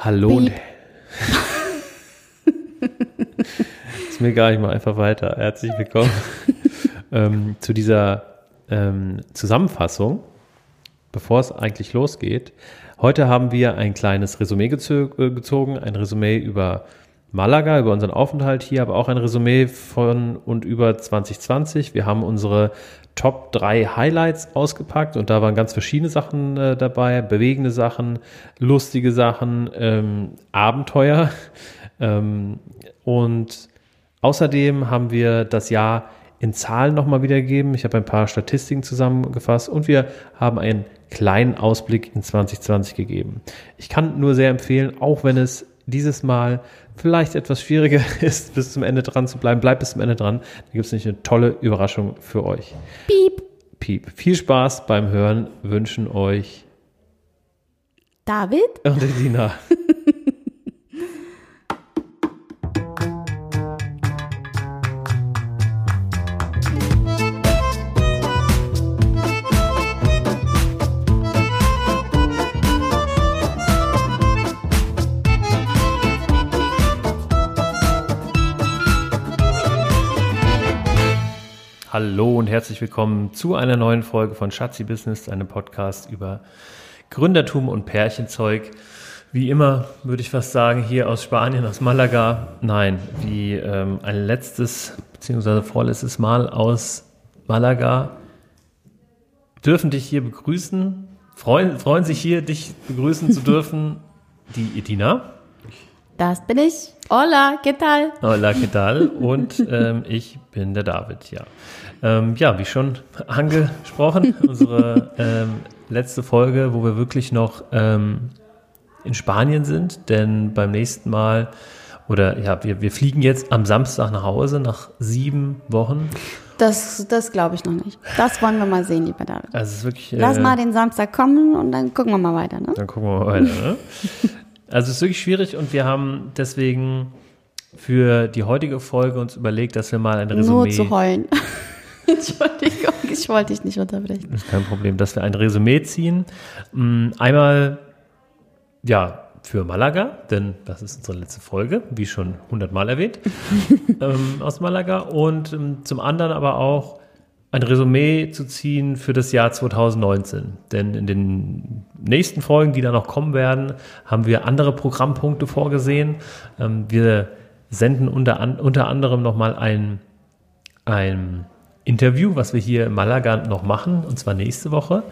Hallo und ist mir gar nicht mal einfach weiter. Herzlich willkommen ähm, zu dieser ähm, Zusammenfassung, bevor es eigentlich losgeht. Heute haben wir ein kleines Resümee äh, gezogen, ein Resümee über Malaga, über unseren Aufenthalt hier, aber auch ein Resümee von und über 2020. Wir haben unsere Top 3 Highlights ausgepackt und da waren ganz verschiedene Sachen äh, dabei, bewegende Sachen, lustige Sachen, ähm, Abenteuer. Ähm, und außerdem haben wir das Jahr in Zahlen nochmal wiedergegeben. Ich habe ein paar Statistiken zusammengefasst und wir haben einen kleinen Ausblick in 2020 gegeben. Ich kann nur sehr empfehlen, auch wenn es dieses Mal vielleicht etwas schwieriger ist, bis zum Ende dran zu bleiben, bleibt bis zum Ende dran. Da gibt es nämlich eine tolle Überraschung für euch. Piep. Piep. Viel Spaß beim Hören wünschen euch David und Edina. Hallo und herzlich willkommen zu einer neuen Folge von Schatzi Business, einem Podcast über Gründertum und Pärchenzeug. Wie immer würde ich fast sagen, hier aus Spanien, aus Malaga. Nein, wie ähm, ein letztes bzw. vorletztes Mal aus Malaga dürfen dich hier begrüßen. Freuen, freuen sich hier, dich begrüßen zu dürfen, die Edina. Das bin ich. Hola, ¿qué tal? Hola, ¿qué tal? Und ähm, ich bin der David, ja. Ähm, ja, wie schon angesprochen, unsere ähm, letzte Folge, wo wir wirklich noch ähm, in Spanien sind, denn beim nächsten Mal, oder ja, wir, wir fliegen jetzt am Samstag nach Hause nach sieben Wochen. Das, das glaube ich noch nicht. Das wollen wir mal sehen, lieber David. Also es ist wirklich. Lass äh, mal den Samstag kommen und dann gucken wir mal weiter, ne? Dann gucken wir mal weiter. Ne? Also es ist wirklich schwierig und wir haben deswegen für die heutige Folge uns überlegt, dass wir mal ein Resümee. Nur zu heulen. Entschuldigung, ich wollte dich nicht unterbrechen. ist kein Problem, dass wir ein Resümee ziehen. Mm, Einmal, ja, für Malaga, denn das ist unsere letzte Folge, wie schon hundertmal erwähnt, ähm, aus Malaga. Und ähm, zum anderen aber auch ein Resümee zu ziehen für das Jahr 2019. Denn in den nächsten Folgen, die da noch kommen werden, haben wir andere Programmpunkte vorgesehen. Ähm, wir senden unter, unter anderem nochmal ein, ein Interview, was wir hier in Malaga noch machen, und zwar nächste Woche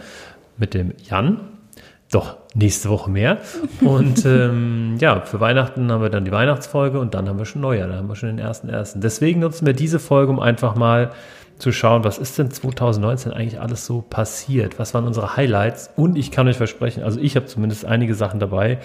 mit dem Jan. Doch, nächste Woche mehr. Und ähm, ja, für Weihnachten haben wir dann die Weihnachtsfolge und dann haben wir schon Neujahr, dann haben wir schon den ersten ersten. Deswegen nutzen wir diese Folge, um einfach mal zu schauen, was ist denn 2019 eigentlich alles so passiert? Was waren unsere Highlights? Und ich kann euch versprechen, also ich habe zumindest einige Sachen dabei,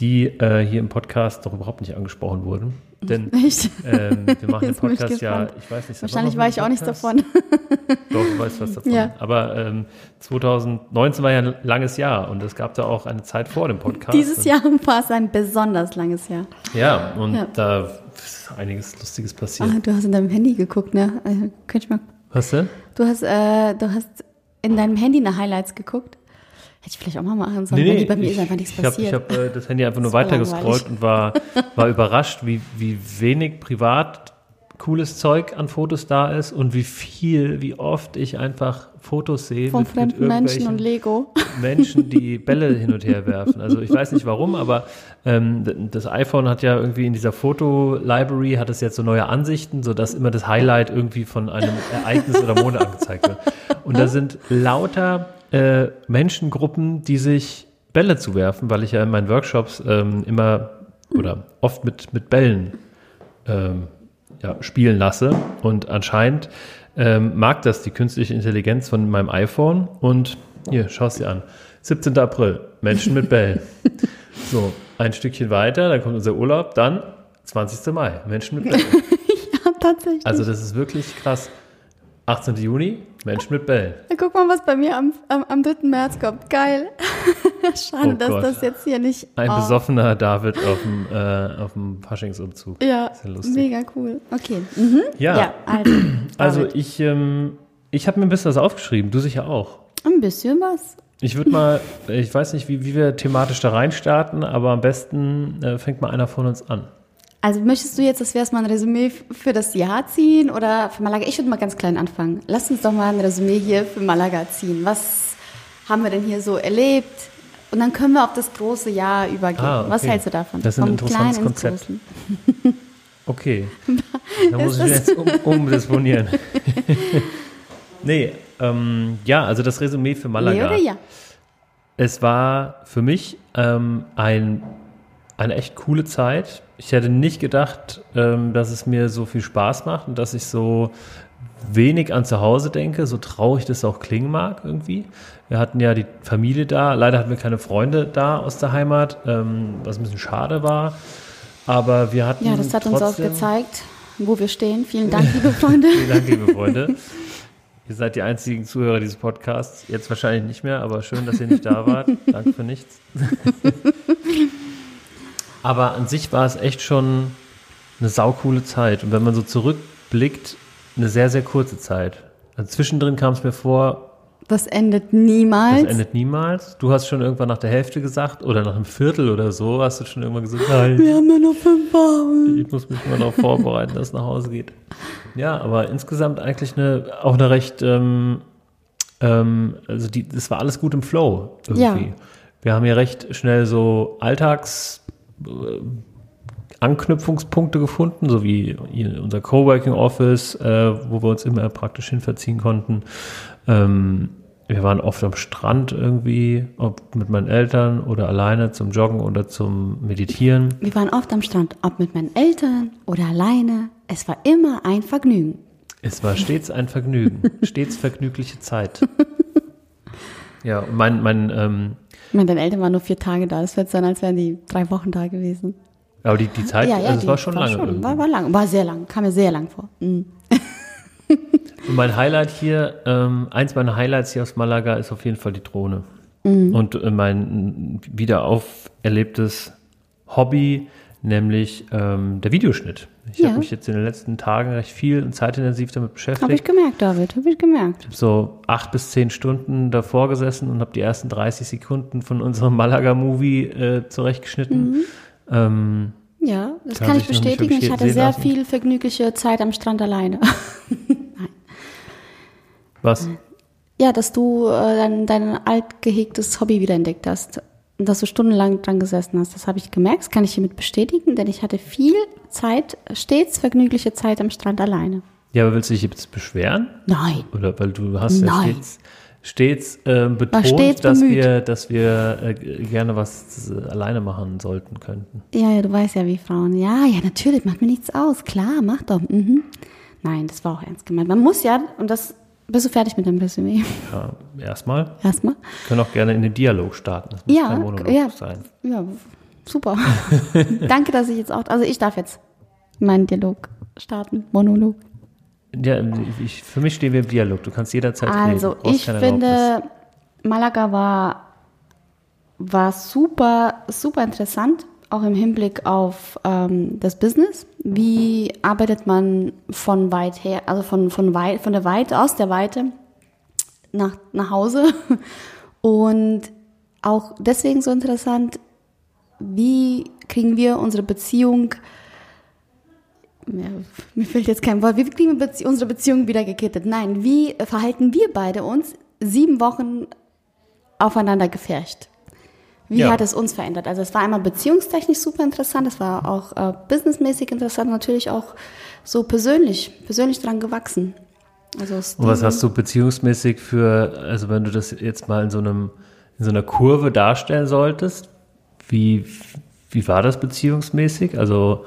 die äh, hier im Podcast doch überhaupt nicht angesprochen wurden. Denn Echt? ähm, wir machen den Podcast ja, ich weiß nicht. Wahrscheinlich weiß ich auch nichts davon. Doch, du weißt was davon. Ja. Aber ähm, 2019 war ja ein langes Jahr und es gab da auch eine Zeit vor dem Podcast. Dieses Jahr war es ein besonders langes Jahr. Ja, und Ja. da ist einiges Lustiges passiert. Ah, du hast in deinem Handy geguckt, ne? Also, könnte ich mal. Was denn? Du hast, äh, du hast in deinem Handy nach Highlights geguckt. Hätte ich vielleicht auch mal machen sollen. weil bei mir ist einfach nichts ich habe passiert. hab, äh, das Handy einfach nur weitergescrollt und war, war überrascht, wie, wie wenig privat cooles Zeug an Fotos da ist und wie viel, wie oft ich einfach Fotos sehe Von mit, mit fremden Menschen und Lego. Menschen, die Bälle hin und her werfen. Also ich weiß nicht warum, aber ähm, das iPhone hat ja irgendwie in dieser Foto-Library hat es jetzt so neue Ansichten, sodass immer das Highlight irgendwie von einem Ereignis oder Monat angezeigt wird. Und da sind lauter äh, Menschengruppen, die sich Bälle zuwerfen, weil ich ja in meinen Workshops ähm, immer oder oft mit, mit Bällen ähm, ja, spielen lasse. Und anscheinend ähm, mag das die künstliche Intelligenz von meinem iPhone. Und hier, schau es dir an. 17. April, Menschen mit Bällen. so, ein Stückchen weiter, dann kommt unser Urlaub, dann 20. Mai, Menschen mit Bällen. Ja, tatsächlich. Also das ist wirklich krass. 18. Juni, Menschen mit Bällen. Guck mal, was bei mir am, am, am 3. März kommt. Geil. Schade, Oh dass Gott. das jetzt hier nicht. Ein oh, besoffener David auf dem, äh, auf dem Faschingsumzug. Ja, Ist ja lustig. mega cool. Okay. Mhm. Ja, Ja, also. also ich, ähm, ich habe mir ein bisschen was aufgeschrieben, du sicher auch. Ein bisschen was. Ich würde mal, ich weiß nicht, wie, wie wir thematisch da reinstarten, aber am besten äh, fängt mal einer von uns an. Also möchtest du jetzt, dass wir erstmal ein Resümee für das Jahr ziehen oder für Malaga? Ich würde mal ganz klein anfangen. Lass uns doch mal ein Resümee hier für Malaga ziehen. Was haben wir denn hier so erlebt? Und dann können wir auf das große Jahr übergehen. Ah, okay. Was hältst du davon? Das ist ein Vom interessantes Konzept. Okay. Da muss ich jetzt um, umdisponieren. nee, ähm, ja, also das Resümee für Malaga. Nee oder ja? Es war für mich ähm, ein, eine echt coole Zeit. Ich hätte nicht gedacht, ähm, dass es mir so viel Spaß macht und dass ich so wenig an zu Hause denke, so traurig das auch klingen mag irgendwie. Wir hatten ja die Familie da, leider hatten wir keine Freunde da aus der Heimat, ähm, was ein bisschen schade war. Aber wir hatten. Ja, das hat uns auch gezeigt, wo wir stehen. Vielen Dank, liebe Freunde. Vielen Dank, liebe Freunde. Ihr seid die einzigen Zuhörer dieses Podcasts. Jetzt wahrscheinlich nicht mehr, aber schön, dass ihr nicht da wart. Danke für nichts. aber an sich war es echt schon eine saukoole Zeit. Und wenn man so zurückblickt, eine sehr, sehr kurze Zeit. Also zwischendrin kam es mir vor, das endet niemals. Das endet niemals. Du hast schon irgendwann nach der Hälfte gesagt oder nach einem Viertel oder so hast du schon irgendwann gesagt, nein. Wir haben nur noch fünf Wochen. Ich muss mich mal noch vorbereiten, dass es nach Hause geht. Ja, aber insgesamt eigentlich eine, auch eine recht, ähm, ähm, also die, das war alles gut im Flow irgendwie. Ja. Wir haben ja recht schnell so Alltags, Anknüpfungspunkte gefunden, so wie unser Coworking Office, äh, wo wir uns immer praktisch hinverziehen konnten. Ähm, wir waren oft am Strand irgendwie, ob mit meinen Eltern oder alleine zum Joggen oder zum Meditieren. Wir waren oft am Strand, ob mit meinen Eltern oder alleine. Es war immer ein Vergnügen. Es war stets ein Vergnügen, stets vergnügliche Zeit. Ja, mein, mein, ähm, ich meine, deine Eltern waren nur vier Tage da. Es wird sein, als wären die drei Wochen da gewesen. Aber die, die Zeit, ja, ja, also es war schon war lange. Schon, war, war lang, war sehr lang, kam mir sehr lang vor. Mhm. Und mein Highlight hier, ähm, eins meiner Highlights hier aus Malaga ist auf jeden Fall die Drohne. Mhm. Und äh, mein wieder auferlebtes Hobby, nämlich ähm, der Videoschnitt. Ich ja. habe mich jetzt in den letzten Tagen recht viel und zeitintensiv damit beschäftigt. Habe ich gemerkt, David, habe ich gemerkt. Ich habe so acht bis zehn Stunden davor gesessen und habe die ersten 30 Sekunden von unserem Malaga-Movie äh, zurechtgeschnitten. Mhm. Ähm, ja, das kann, ich bestätigen. Ich hatte sehr lassen. viel vergnügliche Zeit am Strand alleine. Nein. Was? Ja, dass du äh, dein, dein altgehegtes Hobby wiederentdeckt hast dass du stundenlang dran gesessen hast. Das habe ich gemerkt, das kann ich hiermit bestätigen, denn ich hatte viel Zeit, stets vergnügliche Zeit am Strand alleine. Ja, aber willst du dich jetzt beschweren? Nein. Oder weil du hast Nein. ja stets stets äh, betont, stets dass wir, dass wir äh, gerne was äh, alleine machen sollten könnten. Ja, ja, du weißt ja, wie Frauen. Ja, ja, natürlich, macht mir nichts aus. Klar, mach doch. Mhm. Nein, das war auch ernst gemeint. Man muss ja, und das bist du fertig mit dem Resümee? Ja, erstmal. Erstmal. Wir können auch gerne in den Dialog starten. Das muss ja, kein Monolog ja, sein. Ja, super. Danke, dass ich jetzt auch, also ich darf jetzt meinen Dialog starten, Monolog. Ja, ich, für mich stehen wir im Dialog. Du kannst jederzeit also, reden. Also ich finde, Malaga war, war super, super interessant, auch im Hinblick auf ähm, das Business. Wie arbeitet man von weit her, also von, von, weit, von der Weite, aus der Weite nach, nach Hause? Und auch deswegen so interessant, wie kriegen wir unsere Beziehung ja, mir fällt jetzt kein Wort. Wie kriegen wir Bezie unsere Beziehung wieder gekittet? Nein, wie verhalten wir beide uns sieben Wochen aufeinander gefärcht? Wie ja. hat es uns verändert? Also es war einmal beziehungstechnisch super interessant, es war auch äh, businessmäßig interessant, natürlich auch so persönlich, persönlich dran gewachsen. Also Und was hast du beziehungsmäßig für, also wenn du das jetzt mal in so einem, in so einer Kurve darstellen solltest, wie, wie war das beziehungsmäßig? Also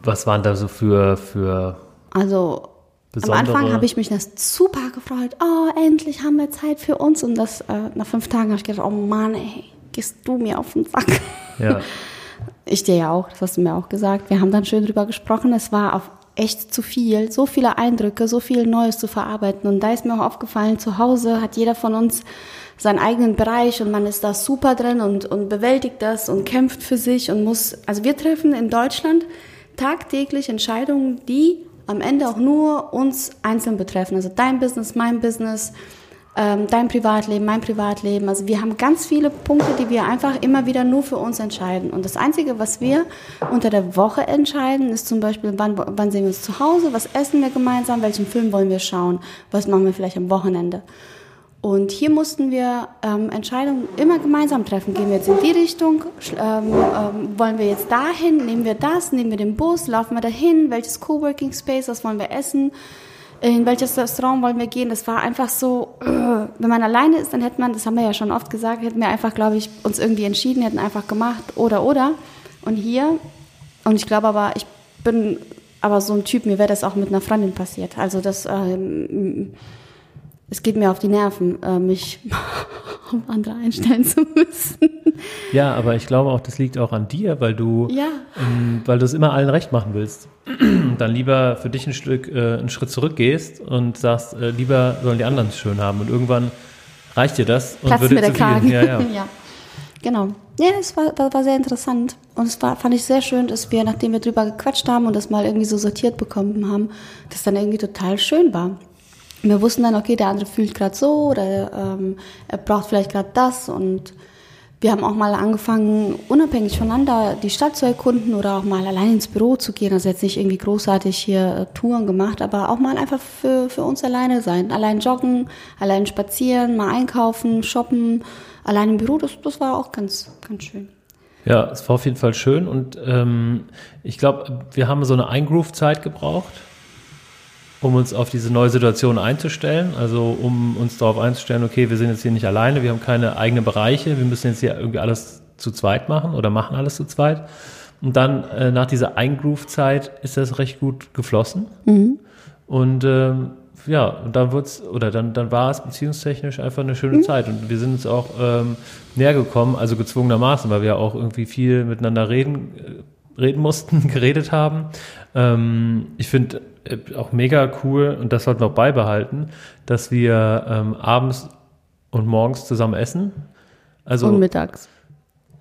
was waren da so für, für Also besondere? am Anfang habe ich mich das super gefreut. Oh, endlich haben wir Zeit für uns. Und das äh, nach fünf Tagen habe ich gedacht, oh Mann, ey, gehst du mir auf den Sack. Ja. Ich dir ja auch, das hast du mir auch gesagt. Wir haben dann schön drüber gesprochen. Es war auf echt zu viel, so viele Eindrücke, so viel Neues zu verarbeiten. Und da ist mir auch aufgefallen, zu Hause hat jeder von uns seinen eigenen Bereich und man ist da super drin und, und bewältigt das und kämpft für sich und muss, also wir treffen in Deutschland tagtäglich Entscheidungen, die am Ende auch nur uns einzeln betreffen. Also dein Business, mein Business, ähm, dein Privatleben, mein Privatleben. Also wir haben ganz viele Punkte, die wir einfach immer wieder nur für uns entscheiden. Und das Einzige, was wir unter der Woche entscheiden, ist zum Beispiel, wann, wann sehen wir uns zu Hause, was essen wir gemeinsam, welchen Film wollen wir schauen, was machen wir vielleicht am Wochenende. Und hier mussten wir ähm, Entscheidungen immer gemeinsam treffen. Gehen wir jetzt in die Richtung? Ähm, ähm, wollen wir jetzt dahin? Nehmen wir das? Nehmen wir den Bus? Laufen wir dahin? Welches Coworking Space? Was wollen wir essen? In welches Restaurant wollen wir gehen? Das war einfach so, äh, wenn man alleine ist, dann hätte man, das haben wir ja schon oft gesagt, hätten wir einfach, glaube ich, uns irgendwie entschieden, hätten einfach gemacht oder oder. Und hier, und ich glaube aber, ich bin aber so ein Typ, mir wäre das auch mit einer Freundin passiert. Also das, ähm, es geht mir auf die Nerven, äh, mich auf andere einstellen zu müssen. Ja, aber ich glaube auch, das liegt auch an dir, weil du, Ja. ähm, weil du es immer allen recht machen willst. Dann lieber für dich ein Stück, äh, einen Schritt zurückgehst und sagst, äh, lieber sollen die anderen es schön haben. Und irgendwann reicht dir das und Platzt wird mir der zu. Kragen. Ja, ja. ja. Genau. Ja, es war, war, war sehr interessant. Und es war, fand ich sehr schön, dass wir, nachdem wir drüber gequatscht haben und das mal irgendwie so sortiert bekommen haben, das dann irgendwie total schön war. Wir wussten dann, okay, der andere fühlt gerade so oder ähm, er braucht vielleicht gerade das und wir haben auch mal angefangen, unabhängig voneinander die Stadt zu erkunden oder auch mal allein ins Büro zu gehen. Also jetzt nicht irgendwie großartig hier äh, Touren gemacht, aber auch mal einfach für, für uns alleine sein. Allein joggen, allein spazieren, mal einkaufen, shoppen, allein im Büro, das, das war auch ganz, ganz schön. Ja, es war auf jeden Fall schön und ähm, ich glaube, wir haben so eine Eingroove-Zeit gebraucht, um uns auf diese neue Situation einzustellen. Also um uns darauf einzustellen, okay, wir sind jetzt hier nicht alleine, wir haben keine eigenen Bereiche, wir müssen jetzt hier irgendwie alles zu zweit machen oder machen alles zu zweit. Und dann äh, nach dieser Eingroove-Zeit ist das recht gut geflossen. Und ähm, ja, und dann wird's, oder dann, dann war es beziehungstechnisch einfach eine schöne Zeit. Und wir sind uns auch ähm, näher gekommen, also gezwungenermaßen, weil wir auch irgendwie viel miteinander reden, äh, reden mussten, geredet haben. Ähm, ich finde auch mega cool, und das sollten wir auch beibehalten, dass wir ähm, abends und morgens zusammen essen. Also und mittags.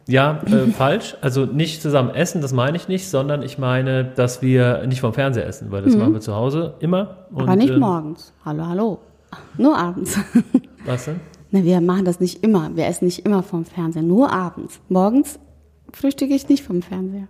ja, äh, falsch. Also nicht zusammen essen, das meine ich nicht, sondern ich meine, dass wir nicht vom Fernseher essen, weil das machen wir zu Hause immer. Und, Mhm. Aber nicht ähm, morgens. Hallo, hallo. Nur abends. Was denn? Ne, wir machen das nicht immer. Wir essen nicht immer vom Fernseher, nur abends. Morgens frühstücke ich nicht vom Fernseher.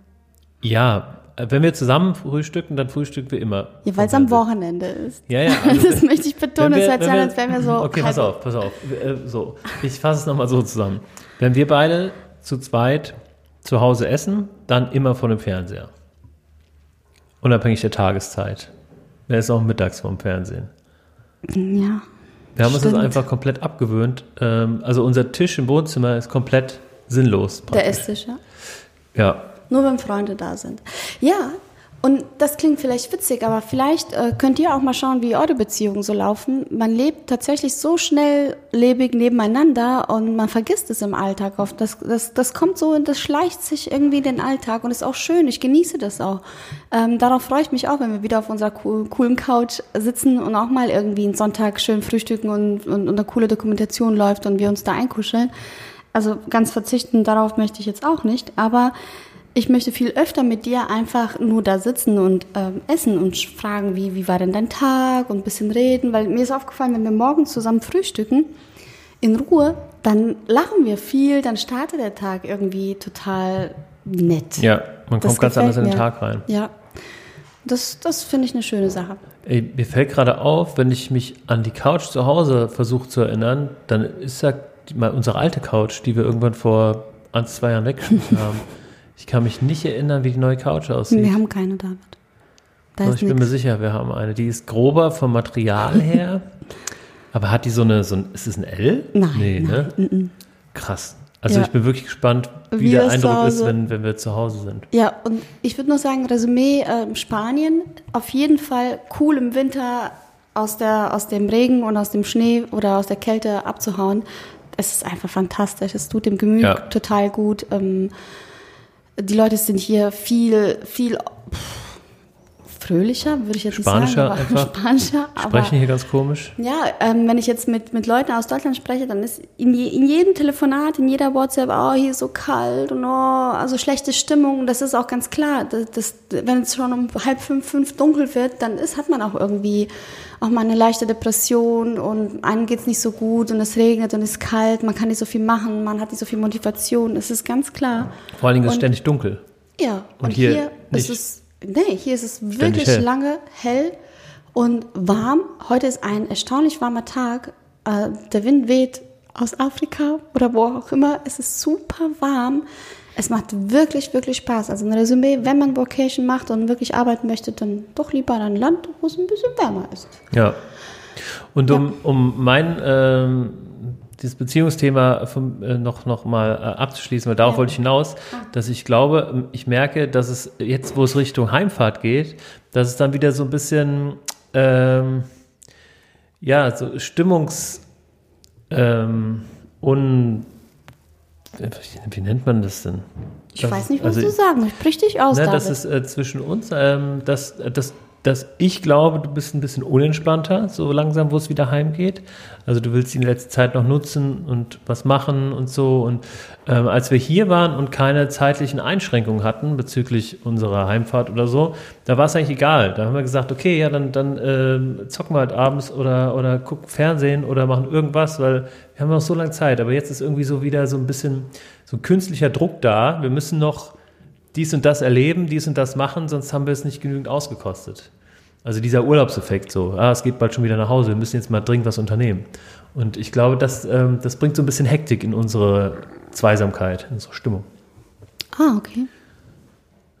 Ja, äh, wenn wir zusammen frühstücken, dann frühstücken wir immer. Ja, weil es am. Wochenende ist. Ja, ja. also das möchte ich betonen. Es wir- hört sich an, als wären wir so. Okay, pass auf, pass auf. Äh, So, ich fasse es nochmal so zusammen. Wenn wir beide zu zweit zu Hause essen, dann immer vor dem Fernseher. Unabhängig der Tageszeit. Wer ist auch mittags vom Fernsehen? Ja. Wir haben uns das einfach komplett abgewöhnt. Ähm, Also unser Tisch im Wohnzimmer ist komplett sinnlos. Der praktisch. Esstisch, ja. Ja, Nur wenn Freunde da sind. Ja, und das klingt vielleicht witzig, aber vielleicht äh, könnt ihr auch mal schauen, wie eure Beziehungen so laufen. Man lebt tatsächlich so schnelllebig nebeneinander und man vergisst es im Alltag oft. Das, das, das kommt so und das schleicht sich irgendwie in den Alltag und ist auch schön. Ich genieße das auch. Ähm, darauf freue ich mich auch, wenn wir wieder auf unserer cool, coolen Couch sitzen und auch mal irgendwie einen Sonntag schön frühstücken und, und, und eine coole Dokumentation läuft und wir uns da einkuscheln. Also ganz verzichten darauf möchte ich jetzt auch nicht, aber ich möchte viel öfter mit dir einfach nur da sitzen und ähm, essen und fragen, wie, wie war denn dein Tag und ein bisschen reden, weil mir ist aufgefallen, wenn wir morgens zusammen frühstücken, in Ruhe, dann lachen wir viel, dann startet der Tag irgendwie total nett. ja, man Das kommt ganz anders in den mir. Tag rein. Ja, das, das finde ich eine schöne Sache. Ey, mir fällt gerade auf, wenn ich mich an die Couch zu Hause versuche zu erinnern, dann ist ja die- mal unsere alte Couch, die wir irgendwann vor ein, zwei Jahren weggeschmissen haben. Ich kann mich nicht erinnern, wie die neue Couch aussieht. Wir haben keine, David. Da ist ich bin mir sicher, wir haben eine. Die ist grober vom Material her. aber hat die so eine, so ein, ist es ein L? Nein, Nee, ne? Krass. Also Ja. ich bin wirklich gespannt, wie, Wie der Eindruck ist, wenn, wenn wir zu Hause sind. Ja, und ich würde nur sagen, Resümee, ähm, Spanien, auf jeden Fall cool im Winter aus, der, aus dem Regen und aus dem Schnee oder aus der Kälte abzuhauen. Es ist einfach fantastisch. Es tut dem Gemüt Ja. total gut. Ähm, die Leute sind hier viel, viel pff, fröhlicher, würde ich jetzt Spanischer nicht sagen. Einfach. Spanischer, aber Sprechen hier ganz komisch. ja, ähm, wenn ich jetzt mit, mit Leuten aus Deutschland spreche, dann ist in, je, in jedem Telefonat, in jeder WhatsApp, oh, hier ist so kalt und oh, also schlechte Stimmung. Das ist auch ganz klar. Das, das, wenn es schon um halb fünf, fünf dunkel wird, dann ist, hat man auch irgendwie auch mal eine leichte Depression und einem geht's nicht so gut und es regnet und es ist kalt, man kann nicht so viel machen, man hat nicht so viel Motivation. Das ist ganz klar. Vor allen Dingen ist es ständig dunkel. Ja, und, Und hier hier, ist es, nee, hier ist es wirklich hell. lange hell und warm. Heute ist ein erstaunlich warmer Tag. Äh, der Wind weht aus Afrika oder wo auch immer. Es ist super warm. Es macht wirklich, wirklich Spaß. Also ein Resümee, wenn man Vocation macht und wirklich arbeiten möchte, dann doch lieber in ein Land, wo es ein bisschen wärmer ist. Ja. Und um, um mein ähm, dieses Beziehungsthema vom, äh, noch, noch mal äh, abzuschließen, weil darauf Ja. wollte ich hinaus, dass ich glaube, ich merke, dass es jetzt, wo es Richtung Heimfahrt geht, dass es dann wieder so ein bisschen ähm, ja, so Stimmungs ähm, un wie nennt man das denn? Ich Das- weiß nicht, was also du sagen. Sprich dich aus, Ne, David. das ist äh, zwischen uns, ähm, dass, dass, dass ich glaube, du bist ein bisschen unentspannter, so langsam, wo es wieder heimgeht. Also du willst die letzte Zeit noch nutzen und was machen und so. Und ähm, als wir hier waren und keine zeitlichen Einschränkungen hatten bezüglich unserer Heimfahrt oder so, da war es eigentlich egal. Da haben wir gesagt, okay, ja, dann, dann ähm, zocken wir halt abends oder, oder gucken Fernsehen oder machen irgendwas, weil wir haben noch so lange Zeit. Aber jetzt ist irgendwie so wieder so ein bisschen so ein künstlicher Druck da. Wir müssen noch dies und das erleben, dies und das machen, sonst haben wir es nicht genügend ausgekostet. Also dieser Urlaubseffekt so, ah, es geht bald schon wieder nach Hause, wir müssen jetzt mal dringend was unternehmen. Und ich glaube, das, ähm, das bringt so ein bisschen Hektik in unsere Zweisamkeit, in unsere Stimmung. ah, okay.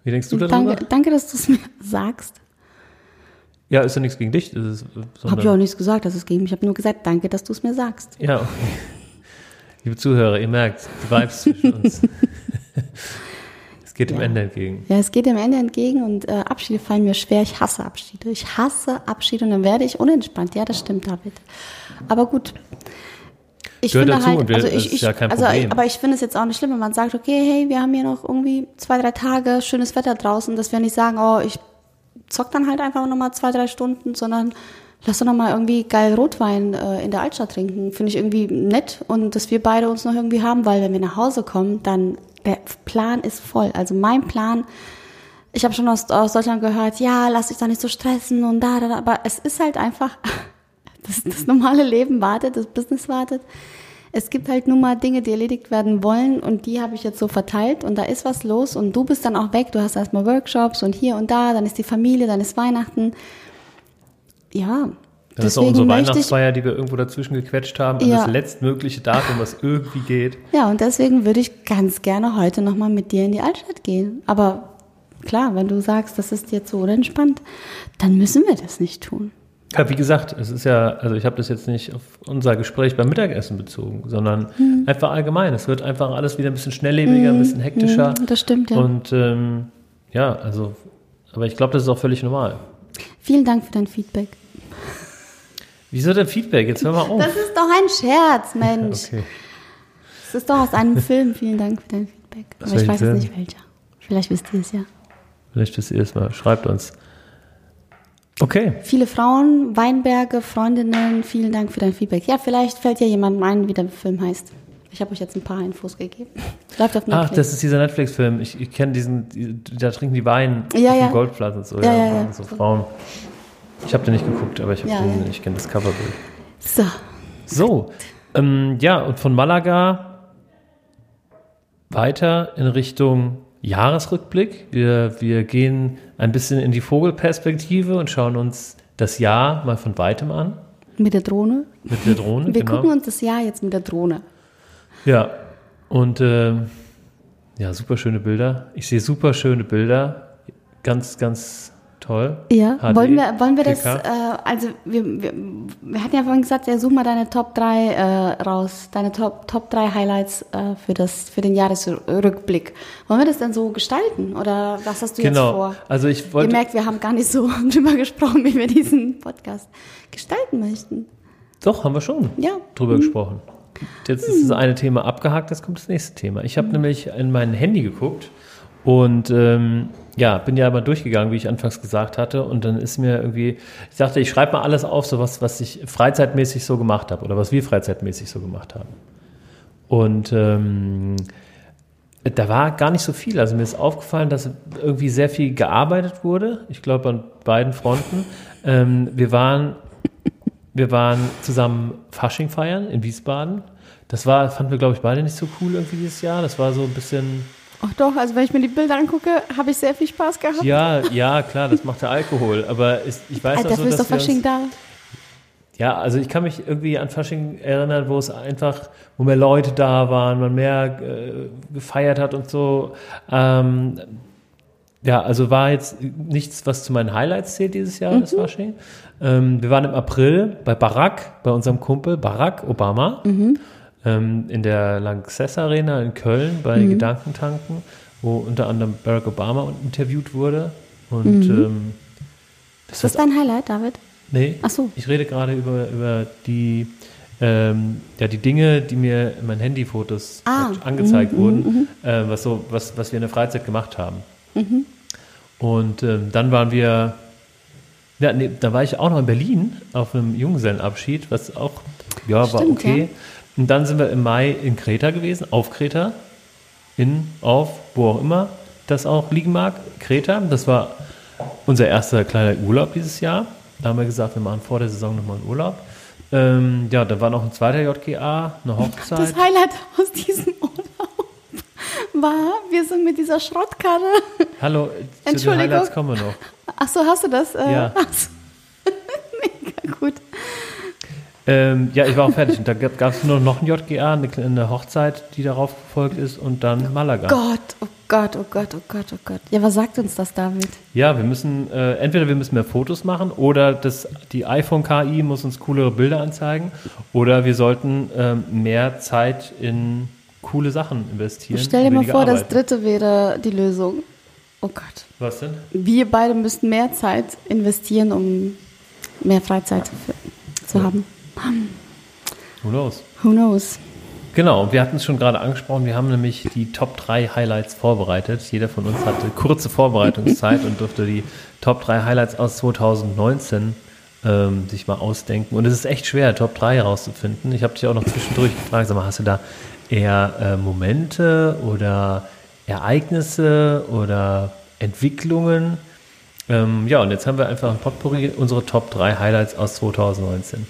Wie denkst du darüber? Danke, danke, dass du es mir sagst. Ja, ist ja nichts gegen dich. Ist, Habe sondern- ich auch nichts gesagt, dass es gegen mich. Ich habe nur gesagt, danke, dass du es mir sagst. Ja, okay. Liebe Zuhörer, ihr merkt, die Vibes zwischen uns. Es geht dem Ja. Ende entgegen. Ja, es geht dem Ende entgegen und äh, Abschiede fallen mir schwer. Ich hasse Abschiede. Ich hasse Abschiede und dann werde ich unentspannt. Ja, das stimmt, David. Aber gut. Ich Gehört finde dazu halt, also ich, ist ich, ja kein also, Problem. aber ich finde es jetzt auch nicht schlimm, wenn man sagt, okay, hey, wir haben hier noch irgendwie zwei, drei Tage schönes Wetter draußen, dass wir nicht sagen, oh, ich zock dann halt einfach nochmal zwei, drei Stunden, sondern lass doch nochmal irgendwie geil Rotwein äh, in der Altstadt trinken. Finde ich irgendwie nett und dass wir beide uns noch irgendwie haben, weil wenn wir nach Hause kommen, dann der Plan ist voll. Also mein Plan, ich habe schon aus, aus Deutschland gehört, ja, lass dich da nicht so stressen und da, da, da, aber es ist halt einfach, das, das normale Leben wartet, das Business wartet. Es gibt halt nun mal Dinge, die erledigt werden wollen und die habe ich jetzt so verteilt und da ist was los und du bist dann auch weg, du hast erstmal Workshops und hier und da, dann ist die Familie, dann ist Weihnachten. Ja, Das ist deswegen unsere möchte ich, Weihnachtsfeier, die wir irgendwo dazwischen gequetscht haben, Ja. das letztmögliche Datum, was irgendwie geht. ja, und deswegen würde ich ganz gerne heute nochmal mit dir in die Altstadt gehen. Aber klar, wenn du sagst, das ist jetzt so unentspannt, dann müssen wir das nicht tun. Ja, wie gesagt, es ist ja, also ich habe das jetzt nicht auf unser Gespräch beim Mittagessen bezogen, sondern Hm. einfach allgemein. Es wird einfach alles wieder ein bisschen schnelllebiger, ein bisschen hektischer. Hm, das stimmt, ja. Und ähm, ja, also, aber ich glaube, das ist auch völlig normal. Vielen Dank für dein Feedback. Wieso denn Feedback? Jetzt hör mal auf. Das ist doch ein Scherz, Mensch. Okay. Das ist doch aus einem Film. Vielen Dank für dein Feedback. Aber ich weiß Film? jetzt nicht welcher. Vielleicht wisst ihr es ja. Vielleicht wisst ihr es mal. Schreibt uns. Okay. Viele Frauen, Weinberge, Freundinnen, vielen Dank für dein Feedback. Ja, vielleicht fällt ja jemandem ein, wie der Film heißt. Ich habe euch jetzt ein paar Infos gegeben. Läuft auf Netflix. Ach, das ist dieser Netflix-Film. Ich, ich kenne diesen, die, da trinken die Wein Ja, auf ja. dem Goldplatz und so. Ja, ja, ja. So Frauen. Ich habe den nicht geguckt, aber ich, Ja, den, ich kenne das Coverbild. so. So, ähm, ja, und von Malaga weiter in Richtung Jahresrückblick. Wir, wir gehen ein bisschen in die Vogelperspektive und schauen uns das Jahr mal von weitem an. Mit der Drohne. Mit der Drohne, Wir genau. gucken uns das Jahr jetzt mit der Drohne. Ja, und ähm, ja, super schöne Bilder. Ich sehe super schöne Bilder. Ganz, ganz toll. Ja, HD, wollen wir, wollen wir das, 4K? äh, also wir, wir, wir hatten ja vorhin gesagt, ja, such mal deine Top 3 äh, raus, deine Top, Top 3 Highlights äh, für, das, für den Jahresrückblick. Wollen wir das denn so gestalten oder was hast du jetzt Genau. vor? Also ich Ihr wollte. merkt, wir haben gar nicht so drüber gesprochen, wie wir diesen Podcast gestalten möchten. Doch, haben wir schon Ja. drüber gesprochen. Jetzt ist das eine Thema abgehakt, jetzt kommt das nächste Thema. Ich habe Mhm. nämlich in mein Handy geguckt Und ähm, ja, bin ja mal durchgegangen, wie ich anfangs gesagt hatte. Und dann ist mir irgendwie, ich dachte, ich schreibe mal alles auf, so was, was ich freizeitmäßig so gemacht habe oder was wir freizeitmäßig so gemacht haben. Und ähm, da war gar nicht so viel. Also mir ist aufgefallen, dass irgendwie sehr viel gearbeitet wurde. Ich glaube an beiden Fronten. Ähm, wir waren, wir waren zusammen Fasching feiern in Wiesbaden. Das war, fanden wir, glaube ich, beide nicht so cool irgendwie dieses Jahr. Das war so ein bisschen Ach doch, also wenn ich mir die Bilder angucke, habe ich sehr viel Spaß gehabt. Ja, ja, klar, das macht der Alkohol. Aber ist, ich weiß Alter, auch so, dass doch wir Fasching uns, da. Ja, also ich kann mich irgendwie an Fasching erinnern, wo es einfach, wo mehr Leute da waren, man mehr äh, gefeiert hat und so. Ähm, ja, also war jetzt nichts, was zu meinen Highlights zählt dieses Jahr, das Fasching. Ähm, wir waren im April bei Barack, bei unserem Kumpel Barack Obama, ähm, in der Lanxess Arena in Köln bei Gedankentanken, wo unter anderem Barack Obama interviewt wurde. Und ähm, das ist dein Highlight, David? Nee, Ach so. ich rede gerade über, über die, ähm, ja, die Dinge, die mir in meinen Handyfotos Ah, angezeigt wurden, äh, was, so, was, was wir in der Freizeit gemacht haben. Mhm. Und ähm, dann waren wir, ja, nee, da war ich auch noch in Berlin auf einem Junggesellenabschied, was auch, ja, war Stimmt, okay. ja. Und dann sind wir im Mai in Kreta gewesen, auf Kreta, in, auf, wo auch immer das auch liegen mag, Kreta. Das war unser erster kleiner Urlaub dieses Jahr. Da haben wir gesagt, wir machen vor der Saison nochmal einen Urlaub. Ähm, ja, da war noch ein zweiter JGA, eine Hochzeit. Das Highlight aus diesem Urlaub war, wir sind mit dieser Schrottkarre. Hallo, zu den. Highlights kommen wir noch. Ach so, hast du das? Äh, Ja. Mega gut. Ähm, ja, ich war auch fertig. Und da gab es nur noch ein JGA, eine, eine Hochzeit, die darauf gefolgt ist und dann Malaga. Gott, oh Gott, oh Gott, oh Gott, oh Gott. Ja, was sagt uns das, David? Ja, wir müssen, äh, entweder wir müssen mehr Fotos machen oder das, die iPhone KI muss uns coolere Bilder anzeigen oder wir sollten ähm, mehr Zeit in coole Sachen investieren. Stell dir mal vor, das arbeiten. dritte wäre die Lösung. Oh Gott. Was denn? Wir beide müssten mehr Zeit investieren, um mehr Freizeit zu haben. Who knows? Who knows? Genau, wir hatten es schon gerade angesprochen, wir haben nämlich die Top 3 Highlights vorbereitet. Jeder von uns hatte kurze Vorbereitungszeit und durfte die Top 3 Highlights aus 2019 ähm, sich mal ausdenken. Und es ist echt schwer, Top 3 herauszufinden. Ich habe dich auch noch zwischendurch gefragt, sag mal, hast du da eher äh, Momente oder Ereignisse oder Entwicklungen? Ähm, ja, und jetzt haben wir einfach ein Potpourri, unsere Top 3 Highlights aus 2019.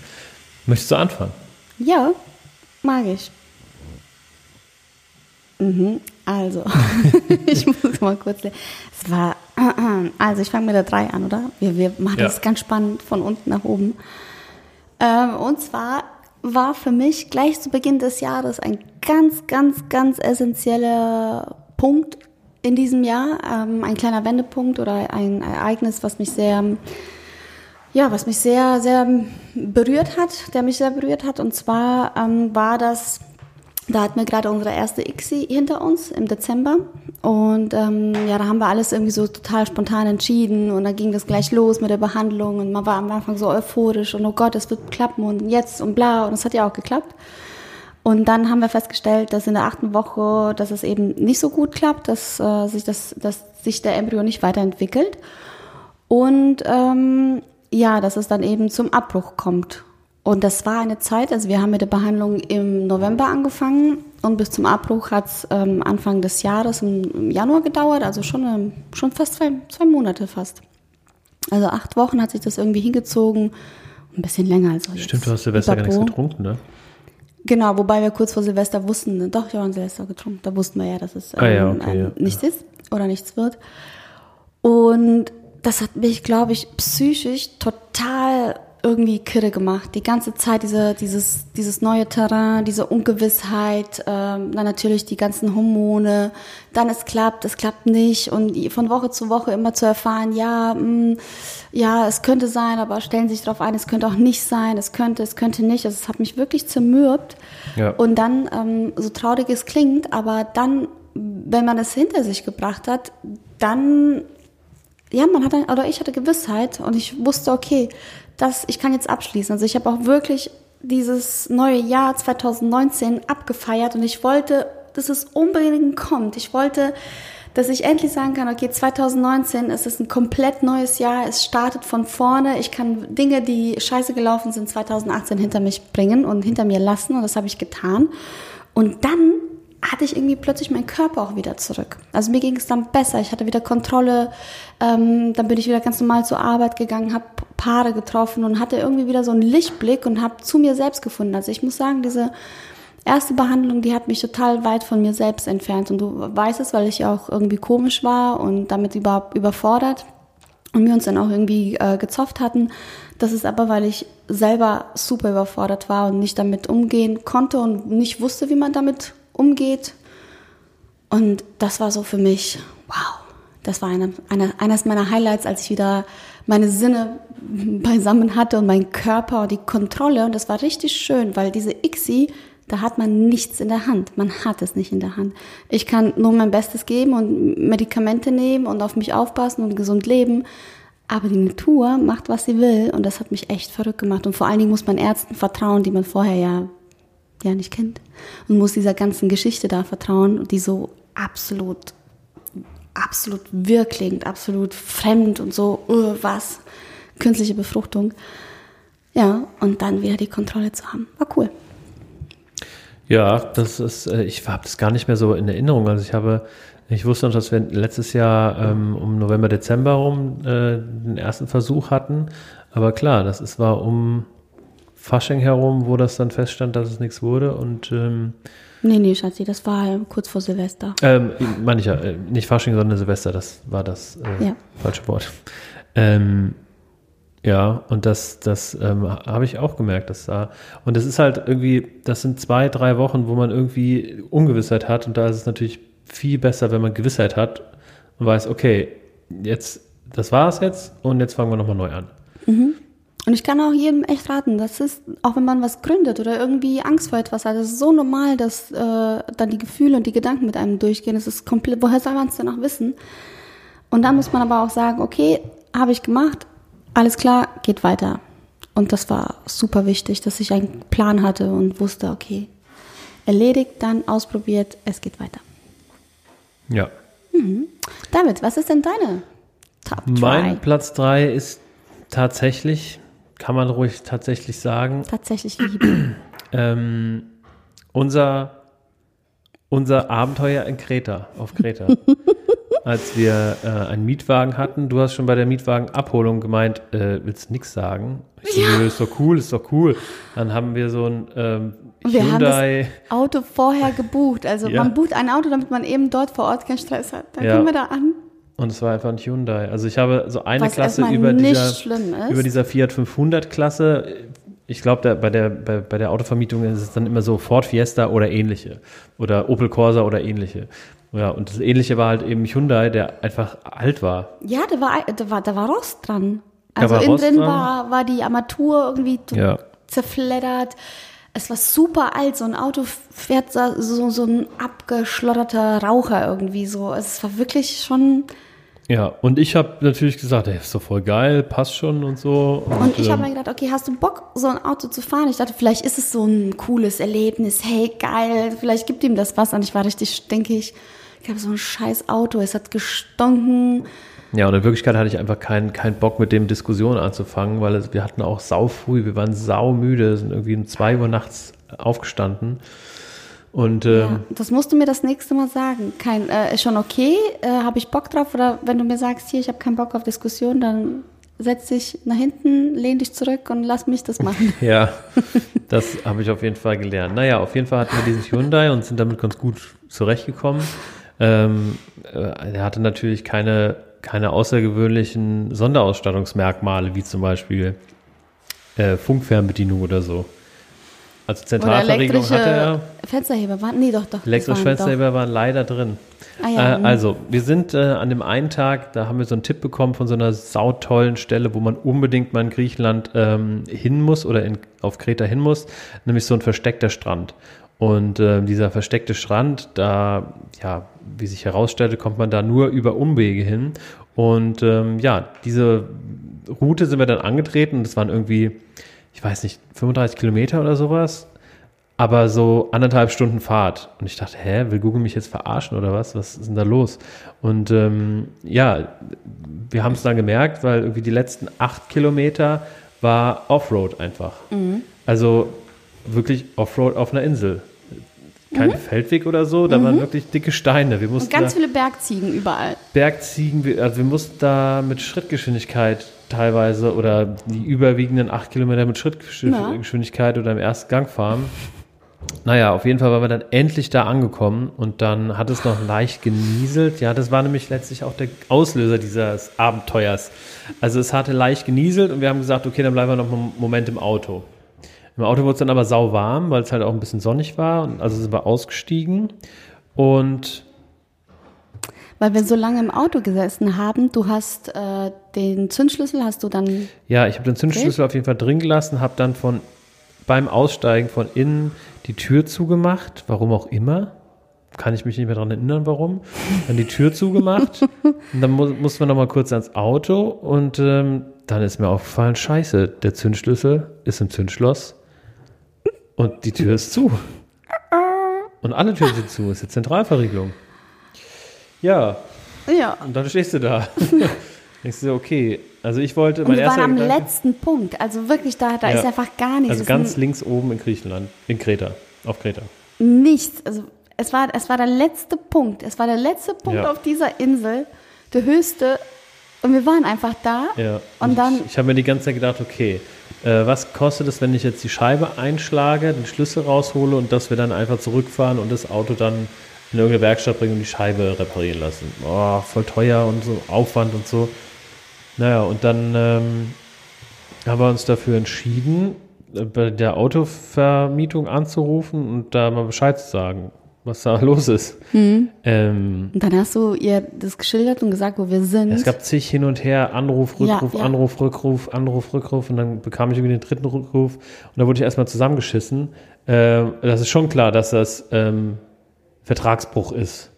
Möchtest du anfangen? Ja, mag ich. Mhm, also, ich muss mal kurz. Es war, also ich fange mit der 3 an, oder? Wir, wir machen Ja. das ganz spannend von unten nach oben. Ähm, und zwar war für mich gleich zu Beginn des Jahres ein ganz, ganz, ganz essentieller Punkt in diesem Jahr. Ähm, ein kleiner Wendepunkt oder ein Ereignis, was mich sehr ja, was mich sehr, sehr berührt hat, der mich sehr berührt hat. Und zwar ähm, war das, da hatten wir gerade unsere erste ICSI hinter uns im Dezember. Und ähm, ja, da haben wir alles irgendwie so total spontan entschieden. Und dann ging das gleich los mit der Behandlung. Und man war am Anfang so euphorisch und oh Gott, es wird klappen und jetzt und bla. Und es hat ja auch geklappt. Und dann haben wir festgestellt, dass in der achten Woche, dass es eben nicht so gut klappt, dass, äh, sich, das, dass sich der Embryo nicht weiterentwickelt. Und ähm, ja, dass es dann eben zum Abbruch kommt. Und das war eine Zeit, also wir haben mit der Behandlung im November angefangen und bis zum Abbruch hat es ähm, Anfang des Jahres im, im Januar gedauert, also schon, ähm, schon fast zwei, zwei Monate fast. Also acht Wochen hat sich das irgendwie hingezogen, ein bisschen länger als jetzt. Stimmt, du hast Silvester gar nichts getrunken, ne? Genau, wobei wir kurz vor Silvester wussten, doch, ja, an Silvester getrunken, da wussten wir ja, dass es ähm, Ah ja, okay, ähm, ja. nichts ist oder nichts wird. Und das hat mich, glaube ich, psychisch total irgendwie kirre gemacht. Die ganze Zeit diese, dieses, dieses neue Terrain, diese Ungewissheit, ähm, dann natürlich die ganzen Hormone, dann es klappt, es klappt nicht und von Woche zu Woche immer zu erfahren, ja, mh, ja, es könnte sein, aber stellen Sie sich darauf ein, es könnte auch nicht sein, es könnte, es könnte nicht. Also es hat mich wirklich zermürbt. Ja. Und dann, ähm, so traurig es klingt, aber dann, wenn man es hinter sich gebracht hat, dann ja, man hat, oder ich hatte Gewissheit und ich wusste, okay, das, ich kann jetzt abschließen. Also ich habe auch wirklich dieses neue Jahr 2019 abgefeiert und ich wollte, dass es unbedingt kommt. Ich wollte, dass ich endlich sagen kann, okay, 2019 ist ein komplett neues Jahr, es startet von vorne, ich kann Dinge, die scheiße gelaufen sind, 2018 hinter mich bringen und hinter mir lassen und das habe ich getan. Und dann hatte ich irgendwie plötzlich meinen Körper auch wieder zurück. Also mir ging es dann besser, ich hatte wieder Kontrolle, ähm, dann bin ich wieder ganz normal zur Arbeit gegangen, habe Paare getroffen und hatte irgendwie wieder so einen Lichtblick und habe zu mir selbst gefunden. Also ich muss sagen, diese erste Behandlung, die hat mich total weit von mir selbst entfernt. Und du weißt es, weil ich auch irgendwie komisch war und damit überhaupt überfordert und wir uns dann auch irgendwie äh, gezofft hatten. Das ist aber, weil ich selber super überfordert war und nicht damit umgehen konnte und nicht wusste, wie man damit umgeht. Und das war so für mich, wow, das war eine, eine, eines meiner Highlights, als ich wieder meine Sinne beisammen hatte und meinen Körper und die Kontrolle. Und das war richtig schön, weil diese ICSI, da hat man nichts in der Hand. Man hat es nicht in der Hand. Ich kann nur mein Bestes geben und Medikamente nehmen und auf mich aufpassen und gesund leben. Aber die Natur macht, was sie will. Und das hat mich echt verrückt gemacht. Und vor allen Dingen muss man Ärzten vertrauen, die man vorher ja, ja nicht kennt. Und muss dieser ganzen Geschichte da vertrauen, die so absolut, absolut wirkling, absolut fremd und so, uh, was, künstliche Befruchtung. Ja, und dann wieder die Kontrolle zu haben. War cool. Ja, das ist, äh, ich habe das gar nicht mehr so in Erinnerung. Also ich habe, ich wusste noch, dass wir letztes Jahr ähm, um November, Dezember rum äh, den ersten Versuch hatten. Aber klar, das ist, war um Fasching herum, wo das dann feststand, dass es nichts wurde. Und ähm, Nee, nee, Schatzi, das war kurz vor Silvester. Ähm, meine ich ja, äh, nicht Fasching, sondern Silvester, das war das äh, ja. falsche Wort. Ähm, ja, und das, das ähm, habe ich auch gemerkt, dass da, und das ist halt irgendwie, das sind zwei, drei Wochen, wo man irgendwie Ungewissheit hat und da ist es natürlich viel besser, wenn man Gewissheit hat und weiß, okay, jetzt, das war es jetzt und jetzt fangen wir nochmal neu an. Mhm. Und ich kann auch jedem echt raten, das ist, auch wenn man was gründet oder irgendwie Angst vor etwas hat, das ist so normal, dass äh, dann die Gefühle und die Gedanken mit einem durchgehen. Das ist komplett, woher soll man es denn auch wissen? Und dann muss man aber auch sagen, okay, habe ich gemacht, alles klar, geht weiter. Und das war super wichtig, dass ich einen Plan hatte und wusste, okay, erledigt, dann ausprobiert, es geht weiter. Ja. Mhm. David, was ist denn deine Top 3? Mein Platz 3 ist tatsächlich, kann man ruhig tatsächlich sagen. Tatsächlich liebe. ähm, unser, unser Abenteuer in Kreta, auf Kreta. als wir äh, einen Mietwagen hatten. Du hast schon bei der Mietwagenabholung gemeint, äh, willst nix sagen? Ich ja. so, ist doch cool, ist doch cool. Dann haben wir so ein ähm, wir Hyundai. Haben das Auto vorher gebucht. Also ja. man bucht ein Auto, damit man eben dort vor Ort keinen Stress hat. Dann ja. kommen wir da an. Und es war einfach ein Hyundai. Also ich habe so eine Was Klasse über dieser, über dieser Fiat 500 Klasse. Ich glaube, bei der, bei, bei der Autovermietung ist es dann immer so Ford Fiesta oder ähnliche. Oder Opel Corsa oder ähnliche. Ja, und das Ähnliche war halt eben Hyundai, der einfach alt war. Ja, da war, da war, da war Rost dran. Also innen drin war, war die Armatur irgendwie ja. zerfleddert. Es war super alt, so ein Auto fährt so, so ein abgeschlotterter Raucher irgendwie so. Es war wirklich schon. Ja, und ich habe natürlich gesagt, ey, ist doch voll geil, passt schon und so. Und, und ich ähm, habe mir gedacht, okay, hast du Bock, so ein Auto zu fahren? Ich dachte, vielleicht ist es so ein cooles Erlebnis. Hey, geil, vielleicht gibt ihm das was. Und ich war richtig stinkig ich habe so ein scheiß Auto, es hat gestunken. Ja, und in Wirklichkeit hatte ich einfach keinen keinen Bock mit dem Diskussion anzufangen, weil es, wir hatten auch sau früh, wir waren sau müde, sind irgendwie um zwei Uhr nachts aufgestanden. Und, ähm, ja, das musst du mir das nächste Mal sagen. Kein, äh, ist schon okay, äh, habe ich Bock drauf? Oder wenn du mir sagst, hier, ich habe keinen Bock auf Diskussion, dann setz dich nach hinten, lehn dich zurück und lass mich das machen. ja, das habe ich auf jeden Fall gelernt. Naja, auf jeden Fall hatten wir diesen Hyundai und sind damit ganz gut zurechtgekommen. Ähm, äh, er hatte natürlich keine, keine außergewöhnlichen Sonderausstattungsmerkmale, wie zum Beispiel äh, Funkfernbedienung oder so. Also Zentralverriegelung hatte er. Fensterheber waren, nee, doch, doch. Elektrische Fensterheber doch. waren leider drin. Ah, ja, äh, also, wir sind äh, an dem einen Tag, da haben wir so einen Tipp bekommen von so einer sautollen Stelle, wo man unbedingt mal in Griechenland ähm, hin muss oder in, auf Kreta hin muss, nämlich so ein versteckter Strand. Und äh, dieser versteckte Strand, da, ja, wie sich herausstellte, kommt man da nur über Umwege hin. Und ähm, ja, diese Route sind wir dann angetreten. Das waren irgendwie, ich weiß nicht, 35 Kilometer oder sowas. aber so anderthalb Stunden Fahrt. Und ich dachte, hä, will Google mich jetzt verarschen oder was? Was ist denn da los? Und ähm, ja, wir haben es dann gemerkt, weil irgendwie die letzten acht Kilometer war Offroad einfach. Mhm. Also wirklich Offroad auf einer Insel. Kein Mhm. Feldweg oder so, da waren wirklich dicke Steine. Wir Und mussten ganz da, viele Bergziegen überall. Bergziegen, also wir mussten da mit Schrittgeschwindigkeit teilweise oder die überwiegenden acht Kilometer mit. Schrittgeschwindigkeit oder im ersten Gang fahren. Naja, auf jeden Fall waren wir dann endlich da angekommen und dann hat es noch leicht genieselt. Ja, das war nämlich letztlich auch der Auslöser dieses Abenteuers. Also es hatte leicht genieselt und wir haben gesagt, okay, dann bleiben wir noch einen Moment im Auto. Im Auto wurde es dann aber sau warm, weil es halt auch ein bisschen sonnig war. Und also sind wir ausgestiegen und Weil wir so lange im Auto gesessen haben, du hast äh, den Zündschlüssel, hast du dann. Ja, ich habe den Zündschlüssel auf jeden Fall drin gelassen, habe dann von beim Aussteigen von innen die Tür zugemacht, warum auch immer. Kann ich mich nicht mehr daran erinnern, warum. Dann die Tür zugemacht. und dann mu mussten wir nochmal kurz ans Auto und ähm, dann ist mir aufgefallen, scheiße, der Zündschlüssel ist im Zündschloss und die Tür ist zu. Und alle Türen sind zu, ist die Zentralverriegelung. Ja, Ja. und dann stehst du da. Denkst du, okay, also ich wollte, Und mein wir waren am Gedanke, letzten Punkt. Also wirklich, da, da Ja. ist einfach gar nichts. also ganz links oben in Griechenland, in Kreta, auf Kreta. nichts. Also es war, es war der letzte Punkt. Es war der letzte Punkt Ja. auf dieser Insel, der höchste. Und wir waren einfach da. Ja. Und dann, ich, ich habe mir die ganze Zeit gedacht, okay, äh, was kostet es, wenn ich jetzt die Scheibe einschlage, den Schlüssel raushole und dass wir dann einfach zurückfahren und das Auto dann in irgendeine Werkstatt bringen und die Scheibe reparieren lassen. Oh, voll teuer und so Aufwand und so. Naja, und dann ähm, haben wir uns dafür entschieden, bei der Autovermietung anzurufen und da mal Bescheid zu sagen, was da los ist. Mhm. Ähm, und dann hast du ihr das geschildert und gesagt, wo wir sind. es gab zig hin und her, Anruf, Ja, Rückruf, ja. Anruf, Rückruf, Anruf, Rückruf und dann bekam ich irgendwie den dritten Rückruf und da wurde ich erstmal zusammengeschissen. Ähm, das ist schon klar, dass das ähm, Vertragsbruch ist.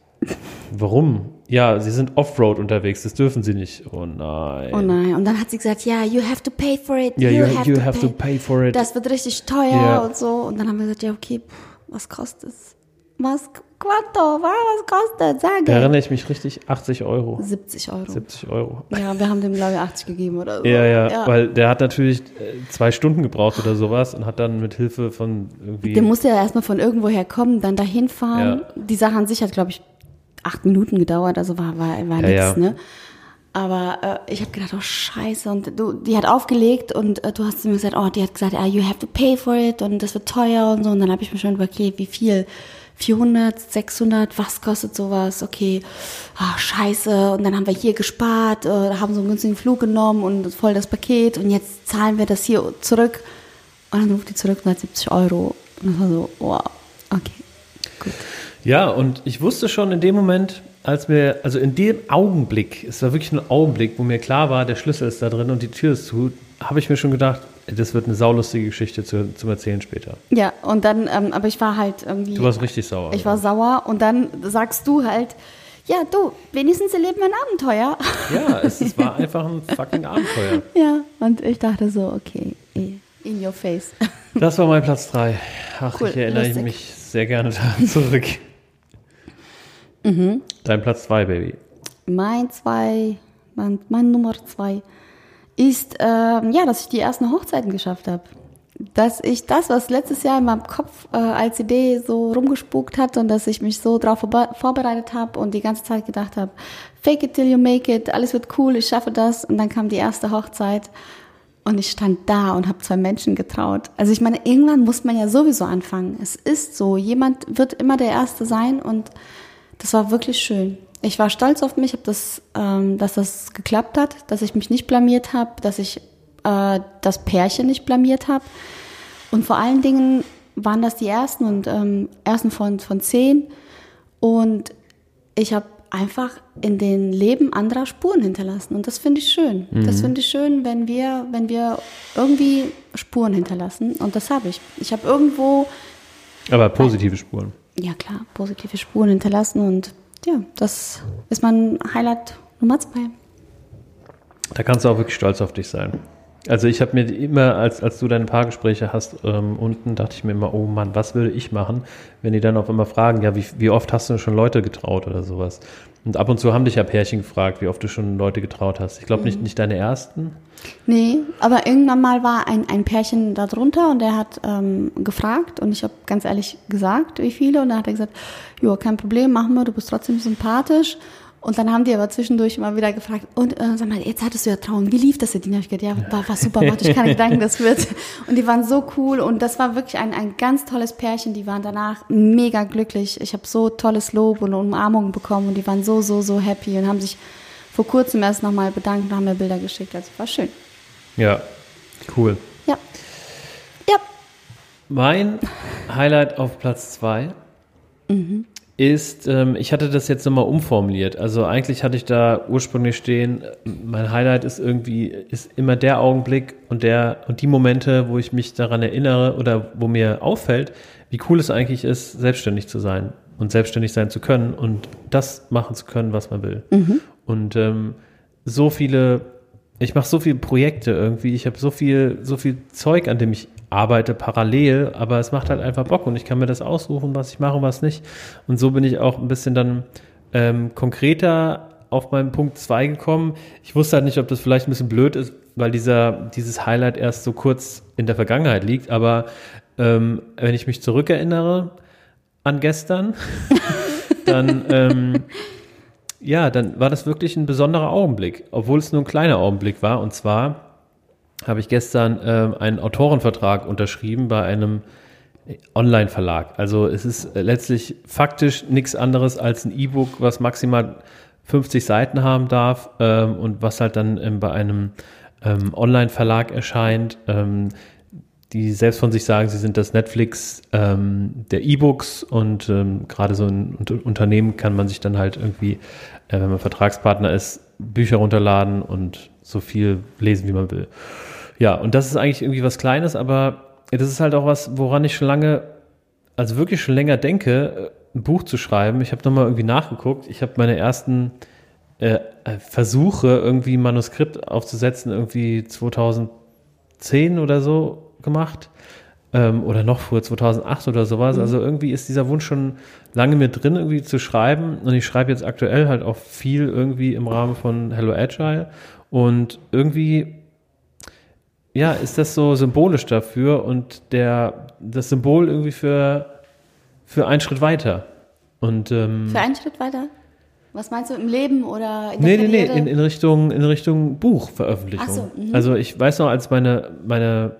Warum? Ja, sie sind Offroad unterwegs, das dürfen sie nicht. Oh nein. oh nein. Und dann hat sie gesagt, ja, you have to pay for it. Ja, you, you have to pay for it. Das wird richtig teuer Ja. und so. Und dann haben wir gesagt, ja, okay, pff, was kostet es? Was, quanto? Was, was kostet? Da Sage. erinnere ich mich richtig, 80 Euro, 70 Euro. 70 Euro. Ja, wir haben dem, glaube ich, 80 gegeben oder so. Ja, ja, weil der hat natürlich äh, zwei Stunden gebraucht oder sowas und hat dann mit Hilfe von irgendwie. Der musste ja erstmal von irgendwoher kommen, dann dahin fahren. Ja. Die Sache an sich hat, glaube ich, acht Minuten gedauert, also war, war, war Ja, nichts, ja. ne? Aber äh, ich habe gedacht, oh Scheiße. Und du, die hat aufgelegt und äh, du hast zu mir gesagt, oh, die hat gesagt, ah, you have to pay for it und das wird teuer und so. Und dann habe ich mir schon überlegt, okay, wie viel? 400, 600, was kostet sowas? Okay, ah, scheiße. Und dann haben wir hier gespart, äh, haben so einen günstigen Flug genommen und voll das Paket und jetzt zahlen wir das hier zurück. Und dann ruft die zurück 170 Euro. Und das war so, wow, okay, gut. Ja, und ich wusste schon in dem Moment, als mir, also in dem Augenblick, es war wirklich ein Augenblick, wo mir klar war, der Schlüssel ist da drin und die Tür ist zu, habe ich mir schon gedacht, das wird eine saulustige Geschichte zu, zum Erzählen später. Ja, und dann, ähm, aber ich war halt irgendwie. Du warst richtig sauer. Ich war sauer und dann sagst du halt, ja, du, wenigstens erleben wir ein Abenteuer. ja, es, es war einfach ein fucking Abenteuer. ja, und ich dachte so, okay, eh, in your face. Das war mein Platz 3. Ach, Cool, ich erinnere lustig. mich sehr gerne daran zurück. Mhm. Dein Platz 2, Baby. Mein zwei, mein, mein Nummer zwei ist, ähm, ja, dass ich die ersten Hochzeiten geschafft habe. Dass ich das, was letztes Jahr in meinem Kopf äh, als Idee so rumgespukt hat und dass ich mich so darauf vorbereitet habe und die ganze Zeit gedacht habe, fake it till you make it, alles wird cool, ich schaffe das. Und dann kam die erste Hochzeit und ich stand da und habe zwei Menschen getraut. Also ich meine, irgendwann muss man ja sowieso anfangen. Es ist so, jemand wird immer der Erste sein und das war wirklich schön. Ich war stolz auf mich, das, ähm, dass das geklappt hat, dass ich mich nicht blamiert habe, dass ich äh, das Pärchen nicht blamiert habe. Und vor allen Dingen waren das die ersten und ähm, ersten von, von zehn. Und ich habe einfach in den Leben anderer Spuren hinterlassen. Und das finde ich schön. Das finde ich schön, wenn wir, wenn wir irgendwie Spuren hinterlassen. Und das habe ich. Ich habe irgendwo Aber positive Spuren. ja klar, positive Spuren hinterlassen und ja, das ist mein Highlight Nummer zwei. Da kannst du auch wirklich stolz auf dich sein. Also ich habe mir immer, als, als du deine Paargespräche hast, ähm, unten dachte ich mir immer, oh Mann, was würde ich machen, wenn die dann auf einmal fragen, ja, wie, wie oft hast du schon Leute getraut oder sowas? Und ab und zu haben dich ja Pärchen gefragt, wie oft du schon Leute getraut hast. Ich glaube nicht, nicht deine ersten. Nee, aber irgendwann mal war ein, ein Pärchen da drunter und der hat ähm, gefragt und ich habe ganz ehrlich gesagt, wie viele. Und dann hat er gesagt, ja, kein Problem, machen wir, du bist trotzdem sympathisch. Und dann haben die aber zwischendurch immer wieder gefragt, und äh, sag mal, jetzt hattest du ja Traum, wie lief das denn? Die habe ich gedacht, ja, war, war super, warte, ich keine Gedanken, das wird. Und die waren so cool und das war wirklich ein, ein ganz tolles Pärchen. Die waren danach mega glücklich. Ich habe so tolles Lob und Umarmungen bekommen und die waren so, so, so happy und haben sich vor kurzem erst nochmal bedankt und haben mir Bilder geschickt. Also war schön. Ja, cool. Ja. Ja. Mein Highlight auf Platz zwei Mhm. Ist, ähm, ich hatte das jetzt nochmal umformuliert. Also eigentlich hatte ich da ursprünglich stehen, mein Highlight ist irgendwie, ist immer der Augenblick und der und die Momente, wo ich mich daran erinnere oder wo mir auffällt, wie cool es eigentlich ist, selbstständig zu sein und selbstständig sein zu können und das machen zu können, was man will. Und ähm, so viele, ich mache so viele Projekte irgendwie, ich habe so viel, so viel Zeug, an dem ich arbeite parallel, aber es macht halt einfach Bock und ich kann mir das aussuchen, was ich mache und was nicht. Und so bin ich auch ein bisschen dann ähm, konkreter auf meinen Punkt 2 gekommen. Ich wusste halt nicht, ob das vielleicht ein bisschen blöd ist, weil dieser, dieses Highlight erst so kurz in der Vergangenheit liegt, aber ähm, wenn ich mich zurückerinnere an gestern, dann ähm, ja, dann war das wirklich ein besonderer Augenblick, obwohl es nur ein kleiner Augenblick war. Und zwar habe ich gestern ähm, einen Autorenvertrag unterschrieben bei einem Online-Verlag. Also es ist äh, letztlich faktisch nichts anderes als ein E-Book, was maximal 50 Seiten haben darf ähm, und was halt dann ähm, bei einem ähm, Online-Verlag erscheint. Ähm, die selbst von sich sagen, sie sind das Netflix ähm, der E-Books und gerade so ein Unter- Unternehmen kann man sich dann halt irgendwie, äh, wenn man Vertragspartner ist, Bücher runterladen und so viel lesen, wie man will. Ja, und das ist eigentlich irgendwie was Kleines, aber das ist halt auch was, woran ich schon lange, also wirklich schon länger denke, äh, ein Buch zu schreiben. Ich habe nochmal irgendwie nachgeguckt. Ich habe meine ersten äh, äh, Versuche, irgendwie ein Manuskript aufzusetzen, irgendwie 2010 oder so gemacht. Ähm, oder noch früher, 2008 oder sowas. Also irgendwie ist dieser Wunsch schon lange mit drin, irgendwie zu schreiben. Und ich schreibe jetzt aktuell halt auch viel irgendwie im Rahmen von Hello Agile. Und irgendwie, ja, ist das so symbolisch dafür und der, das Symbol irgendwie für, für einen Schritt weiter. Und, ähm, Für einen Schritt weiter? Was meinst du, im Leben oder in Nee, der nee, nee, Karriere? in, in Richtung, in Richtung Buchveröffentlichung. Ach so, mhm. Also ich weiß noch, als meine, meine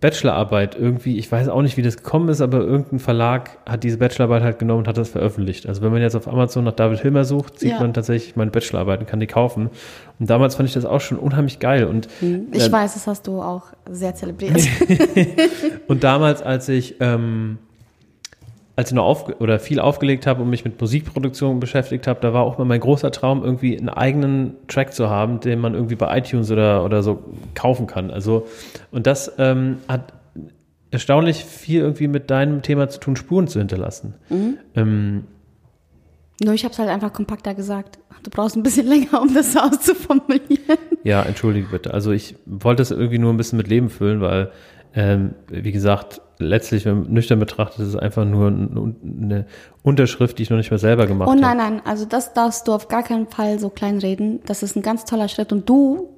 Bachelorarbeit irgendwie, ich weiß auch nicht, wie das gekommen ist, aber irgendein Verlag hat diese Bachelorarbeit halt genommen und hat das veröffentlicht. Also wenn man jetzt auf Amazon nach David Hilmer sucht, sieht Ja. man tatsächlich meine Bachelorarbeit und kann die kaufen. Und damals fand ich das auch schon unheimlich geil. Und, Ich äh, weiß, das hast du auch sehr zelebriert. und damals, als ich, ähm, als ich noch auf, oder viel aufgelegt habe und mich mit Musikproduktion beschäftigt habe, da war auch mal mein großer Traum, irgendwie einen eigenen Track zu haben, den man irgendwie bei iTunes oder, oder so kaufen kann. Also, und das ähm, hat erstaunlich viel irgendwie mit deinem Thema zu tun, Spuren zu hinterlassen. Ähm, Nur ich habe es halt einfach kompakter gesagt. Du brauchst ein bisschen länger, um das auszuformulieren. Ja, entschuldige bitte. Also ich wollte es irgendwie nur ein bisschen mit Leben füllen, weil, ähm, wie gesagt, letztlich, wenn man nüchtern betrachtet, ist es einfach nur ein- eine Unterschrift, die ich noch nicht mal selber gemacht Oh habe. nein, nein, also das darfst du auf gar keinen Fall so kleinreden. Das ist ein ganz toller Schritt und du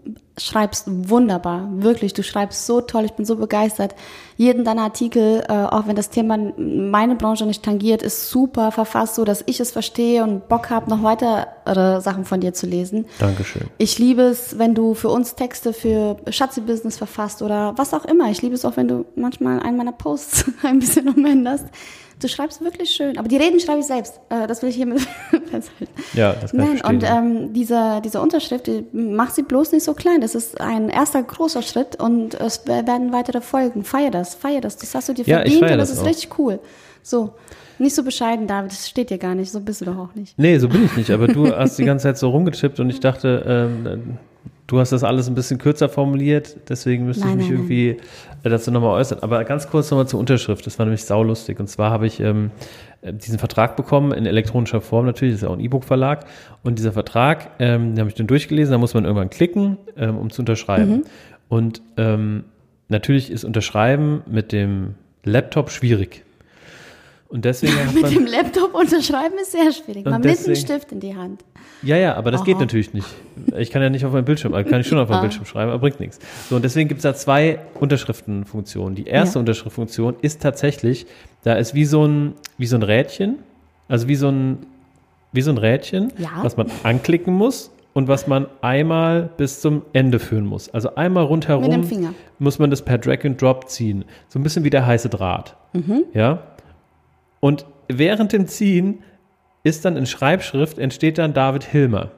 schreibst wunderbar, wirklich. Du schreibst so toll, ich bin so begeistert. Jeden deiner Artikel, äh, auch wenn das Thema meine Branche nicht tangiert, ist super verfasst, so dass ich es verstehe und Bock habe, noch weitere Sachen von dir zu lesen. Dankeschön. Ich liebe es, wenn du für uns Texte für Schatzi-Business verfasst oder was auch immer. Ich liebe es auch, wenn du manchmal einen meiner Posts ein bisschen umänderst. Du schreibst wirklich schön. Aber die Reden schreibe ich selbst. Äh, Das will ich hiermit festhalten. Ja, das kann Nein, ich und ähm, diese, diese Unterschrift, die macht sie bloß nicht so klein. Das ist ein erster großer Schritt und es werden weitere Folgen. Feier das, feier das. Das hast du dir Ja, verdient und das das ist auch. richtig cool. So, nicht so bescheiden, David. Das steht dir gar nicht. So bist du doch auch nicht. Nee, so bin ich nicht, aber du hast die ganze Zeit so rumgetippt und ich dachte, ähm, du hast das alles ein bisschen kürzer formuliert, deswegen müsste Nein, ich mich nein, irgendwie äh, dazu nochmal äußern. Aber ganz kurz nochmal zur Unterschrift, das war nämlich saulustig. Und zwar habe ich ähm, äh, diesen Vertrag bekommen in elektronischer Form natürlich, das ist ja auch ein E-Book-Verlag. Und dieser Vertrag, ähm, den habe ich dann durchgelesen, da muss man irgendwann klicken, ähm, um zu unterschreiben. Und ähm, natürlich ist Unterschreiben mit dem Laptop schwierig. Und deswegen Mit man, dem Laptop unterschreiben ist sehr schwierig. Man einem deswegen- Stift in die Hand. ja, ja, aber das geht Aha. natürlich nicht. Ich kann ja nicht auf meinem Bildschirm, also kann ich schon auf meinem Ah. Bildschirm schreiben, aber bringt nichts. So, und deswegen gibt es da zwei Unterschriftenfunktionen. Die erste Ja. Unterschriftfunktion ist tatsächlich, da ist wie so ein, wie so ein Rädchen, also wie so ein, wie so ein Rädchen, Ja. was man anklicken muss und was man einmal bis zum Ende führen muss. Also einmal rundherum muss man das per Drag and Drop ziehen. So ein bisschen wie der heiße Draht. Mhm. Ja. Und während dem Ziehen ist dann in Schreibschrift, entsteht dann David Hilmer.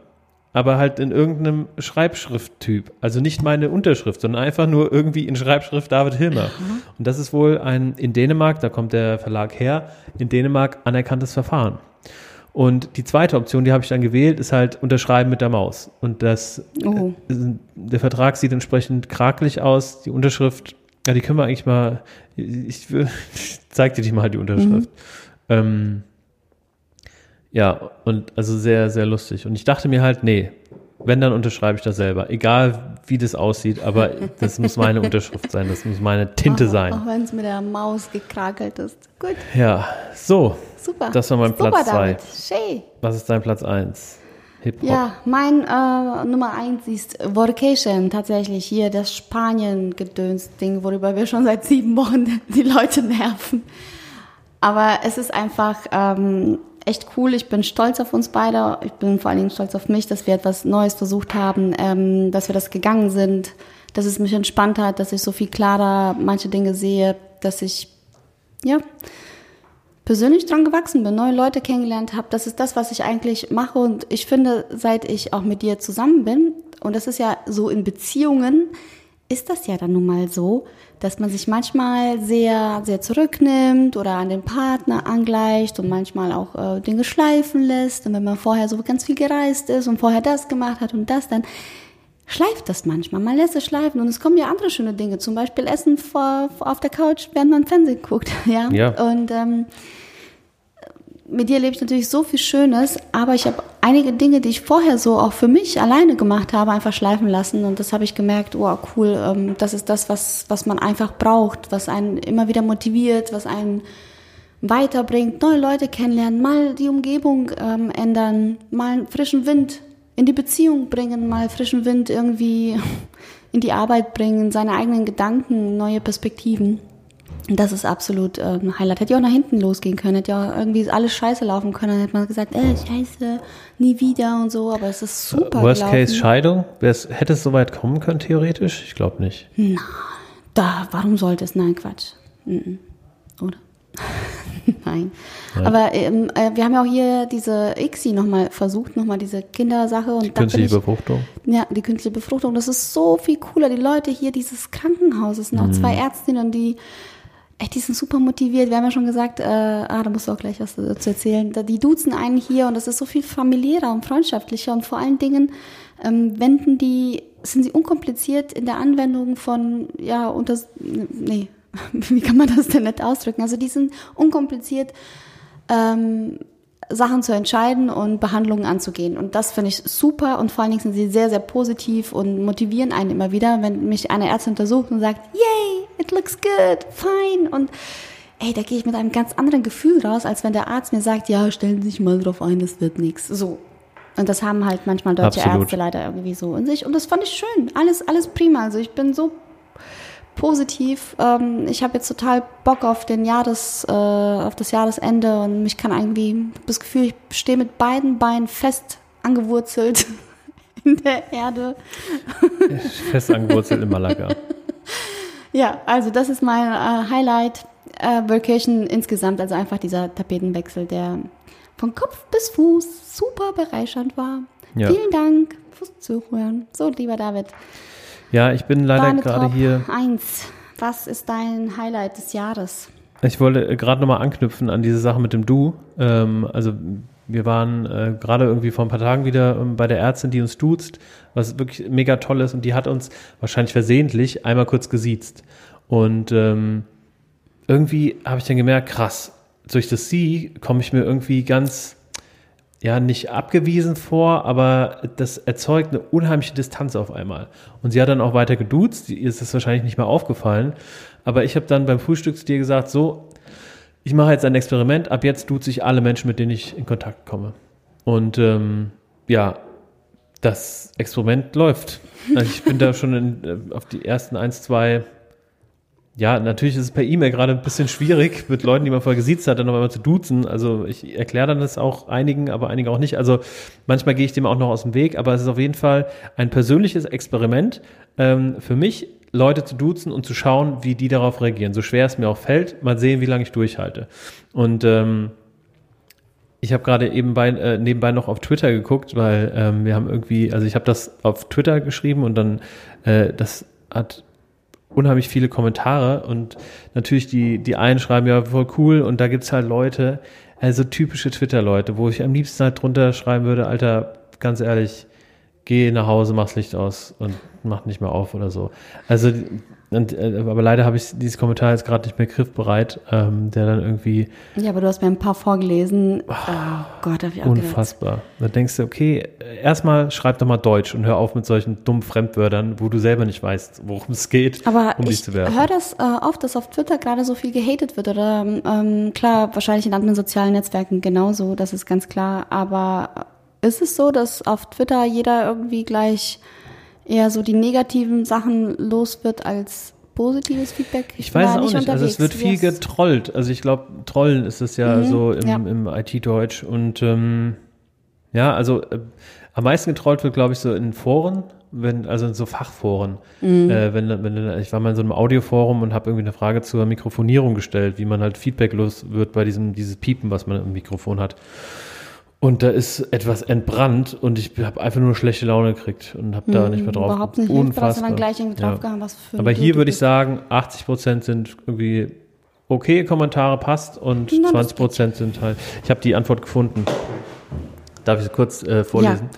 Aber halt in irgendeinem Schreibschrifttyp. Also nicht meine Unterschrift, sondern einfach nur irgendwie in Schreibschrift David Hilmer. Und das ist wohl ein in Dänemark, da kommt der Verlag her, in Dänemark anerkanntes Verfahren. Und die zweite Option, die habe ich dann gewählt, ist halt Unterschreiben mit der Maus. Und das, Oh. äh, der Vertrag sieht entsprechend krakelig aus. Die Unterschrift, ja, die können wir eigentlich mal, ich, ich zeig dir die mal, die Unterschrift. Ähm, ja, und also sehr, sehr lustig. Und ich dachte mir halt, nee, wenn, dann unterschreibe ich das selber. Egal, wie das aussieht, aber das muss meine Unterschrift sein, das muss meine Tinte Auch, sein. auch wenn es mit der Maus gekrakelt ist. Gut, Ja, so, super. Das war mein Super, Platz zwei. David. Schön. was ist dein Platz 1? Hip-Hop. Ja, mein äh, Nummer eins ist Vocation, tatsächlich hier das Spanien-Gedöns-Ding, worüber wir schon seit sieben Wochen die Leute nerven. Aber es ist einfach ähm, echt cool. Ich bin stolz auf uns beide. Ich bin vor allen Dingen stolz auf mich, dass wir etwas Neues versucht haben, ähm, dass wir das gegangen sind, dass es mich entspannt hat, dass ich so viel klarer manche Dinge sehe, dass ich, ja, persönlich dran gewachsen bin, neue Leute kennengelernt habe. Das ist das, was ich eigentlich mache. Und ich finde, seit ich auch mit dir zusammen bin, und das ist ja so in Beziehungen, ist das ja dann nun mal so, dass man sich manchmal sehr, sehr zurücknimmt oder an den Partner angleicht und manchmal auch äh, Dinge schleifen lässt. Und wenn man vorher so ganz viel gereist ist und vorher das gemacht hat und das, dann schleift das manchmal. Man lässt es schleifen und es kommen ja andere schöne Dinge, zum Beispiel Essen vor, auf der Couch, während man Fernsehen guckt. Ja. Ja. Und ähm, mit dir lebe ich natürlich so viel Schönes, aber ich habe einige Dinge, die ich vorher so auch für mich alleine gemacht habe, einfach schleifen lassen. Und das habe ich gemerkt, oh cool, ähm, das ist das, was, was man einfach braucht, was einen immer wieder motiviert, was einen weiterbringt, neue Leute kennenlernen, mal die Umgebung ähm, ändern, mal einen frischen Wind in die Beziehung bringen, mal frischen Wind irgendwie in die Arbeit bringen, seine eigenen Gedanken, neue Perspektiven. Und Das ist absolut äh, ein Highlight. Hätte ja auch nach hinten losgehen können, hätte ja irgendwie alles scheiße laufen können. Dann hätte man gesagt, äh, scheiße, nie wieder und so, aber es ist super Worst gelaufen. Case Scheidung? Hätte es so weit kommen können, theoretisch? Ich glaube nicht. Da, warum sollte es? Nein, Quatsch. Mhm. Oder? Nein. Aber ähm, äh, wir haben ja auch hier diese ICSI nochmal versucht, nochmal diese Kindersache. Und bin Künstliche ich, Befruchtung. Ja, die künstliche Befruchtung. Das ist so viel cooler. Die Leute hier, dieses Krankenhaus, es sind auch zwei Ärztinnen, die, ey, die sind super motiviert. Wir haben ja schon gesagt, äh, ah, da musst du auch gleich was dazu erzählen. Da- Die duzen einen hier und das ist so viel familiärer und freundschaftlicher und vor allen Dingen ähm, wenden die, sind sie unkompliziert in der Anwendung von, ja, unter, nee, wie kann man das denn nicht ausdrücken? Also die sind unkompliziert ähm, Sachen zu entscheiden und Behandlungen anzugehen. Und das finde ich super und vor allen Dingen sind sie sehr, sehr positiv und motivieren einen immer wieder, wenn mich eine Ärztin untersucht und sagt, yay, it looks good, fine. Und ey, da gehe ich mit einem ganz anderen Gefühl raus, als wenn der Arzt mir sagt, ja, stellen Sie sich mal drauf ein, das wird nichts. So. Und das haben halt manchmal deutsche Absolut. Ärzte leider irgendwie so in sich. Und das fand ich schön. Alles, alles prima. Also ich bin so positiv. Ähm, ich habe jetzt total Bock auf den Jahres, äh, auf das Jahresende und mich kann irgendwie das Gefühl, ich stehe mit beiden Beinen fest angewurzelt in der Erde. Fest angewurzelt in Malaga. Ja, also das ist mein äh, Highlight. Äh, Vacation insgesamt, also einfach dieser Tapetenwechsel, der von Kopf bis Fuß super bereichernd war. Ja. Vielen Dank fürs Zuhören. So, lieber David. Ja, ich bin leider gerade hier. 1. Was ist dein Highlight des Jahres? Ich wollte äh, gerade nochmal anknüpfen an diese Sache mit dem Du. Ähm, also wir waren äh, gerade irgendwie vor ein paar Tagen wieder ähm, bei der Ärztin, die uns duzt, was wirklich mega toll ist und die hat uns wahrscheinlich versehentlich einmal kurz gesiezt. Und ähm, irgendwie habe ich dann gemerkt, krass, durch das Sie komme ich mir irgendwie ganz, ja nicht abgewiesen vor, aber das erzeugt eine unheimliche Distanz auf einmal. Und sie hat dann auch weiter geduzt, ihr ist es wahrscheinlich nicht mehr aufgefallen, aber ich habe dann beim Frühstück zu dir gesagt, so, ich mache jetzt ein Experiment, ab jetzt duze ich alle Menschen, mit denen ich in Kontakt komme. Und ähm, ja, das Experiment läuft. Also ich bin da schon in, äh, auf die ersten eins, zwei ja, natürlich ist es per E-Mail gerade ein bisschen schwierig, mit Leuten, die man vorher gesiezt hat, dann noch einmal zu duzen. Also ich erkläre dann das auch einigen, aber einigen auch nicht. Also manchmal gehe ich dem auch noch aus dem Weg, aber es ist auf jeden Fall ein persönliches Experiment ähm, für mich, Leute zu duzen und zu schauen, wie die darauf reagieren. So schwer es mir auch fällt, mal sehen, wie lange ich durchhalte. Und ähm, ich habe gerade eben bei, äh, nebenbei noch auf Twitter geguckt, weil ähm, wir haben irgendwie, also ich habe das auf Twitter geschrieben und dann äh, das hat unheimlich viele Kommentare und natürlich die, die einen schreiben ja voll cool und da gibt's halt Leute, also typische Twitter-Leute, wo ich am liebsten halt drunter schreiben würde, Alter, ganz ehrlich, geh nach Hause, mach's Licht aus und mach nicht mehr auf oder so. Also und, äh, aber leider habe ich dieses Kommentar jetzt gerade nicht mehr griffbereit, ähm, der dann irgendwie. Ja, aber du hast mir ein paar vorgelesen. Oh, oh Gott, hab ich auch Unfassbar. Gedacht. Da denkst du, okay, erstmal schreib doch mal Deutsch und hör auf mit solchen dummen Fremdwörtern, wo du selber nicht weißt, worum es geht, aber um dich zu werfen. Ich höre das äh, oft, dass auf Twitter gerade so viel gehatet wird. Oder ähm, klar, wahrscheinlich in anderen sozialen Netzwerken genauso, das ist ganz klar. Aber ist es so, dass auf Twitter jeder irgendwie gleich eher so die negativen Sachen los wird als positives Feedback? Ich, ich weiß auch nicht. nicht. Also es wird viel getrollt. Also ich glaube, Trollen ist es ja mhm, so im, ja. im IT-Deutsch. Und ähm, ja, also äh, am meisten getrollt wird, glaube ich, so in Foren, wenn, also in so Fachforen. Mhm. Äh, wenn, wenn, ich war mal in so einem Audioforum und habe irgendwie eine Frage zur Mikrofonierung gestellt, wie man halt feedbacklos wird bei diesem dieses Piepen, was man im Mikrofon hat. Und da ist etwas entbrannt und ich habe einfach nur schlechte Laune gekriegt und habe da hm, nicht mehr drauf. Überhaupt nicht Unfassbar. Dann gleich irgendwie draufgehauen, ja. was für Aber hier würde ich sagen, 80 Prozent sind irgendwie okay, Kommentare passt und Na, 20 Prozent sind halt. Ich habe die Antwort gefunden. Darf ich sie kurz äh, vorlesen?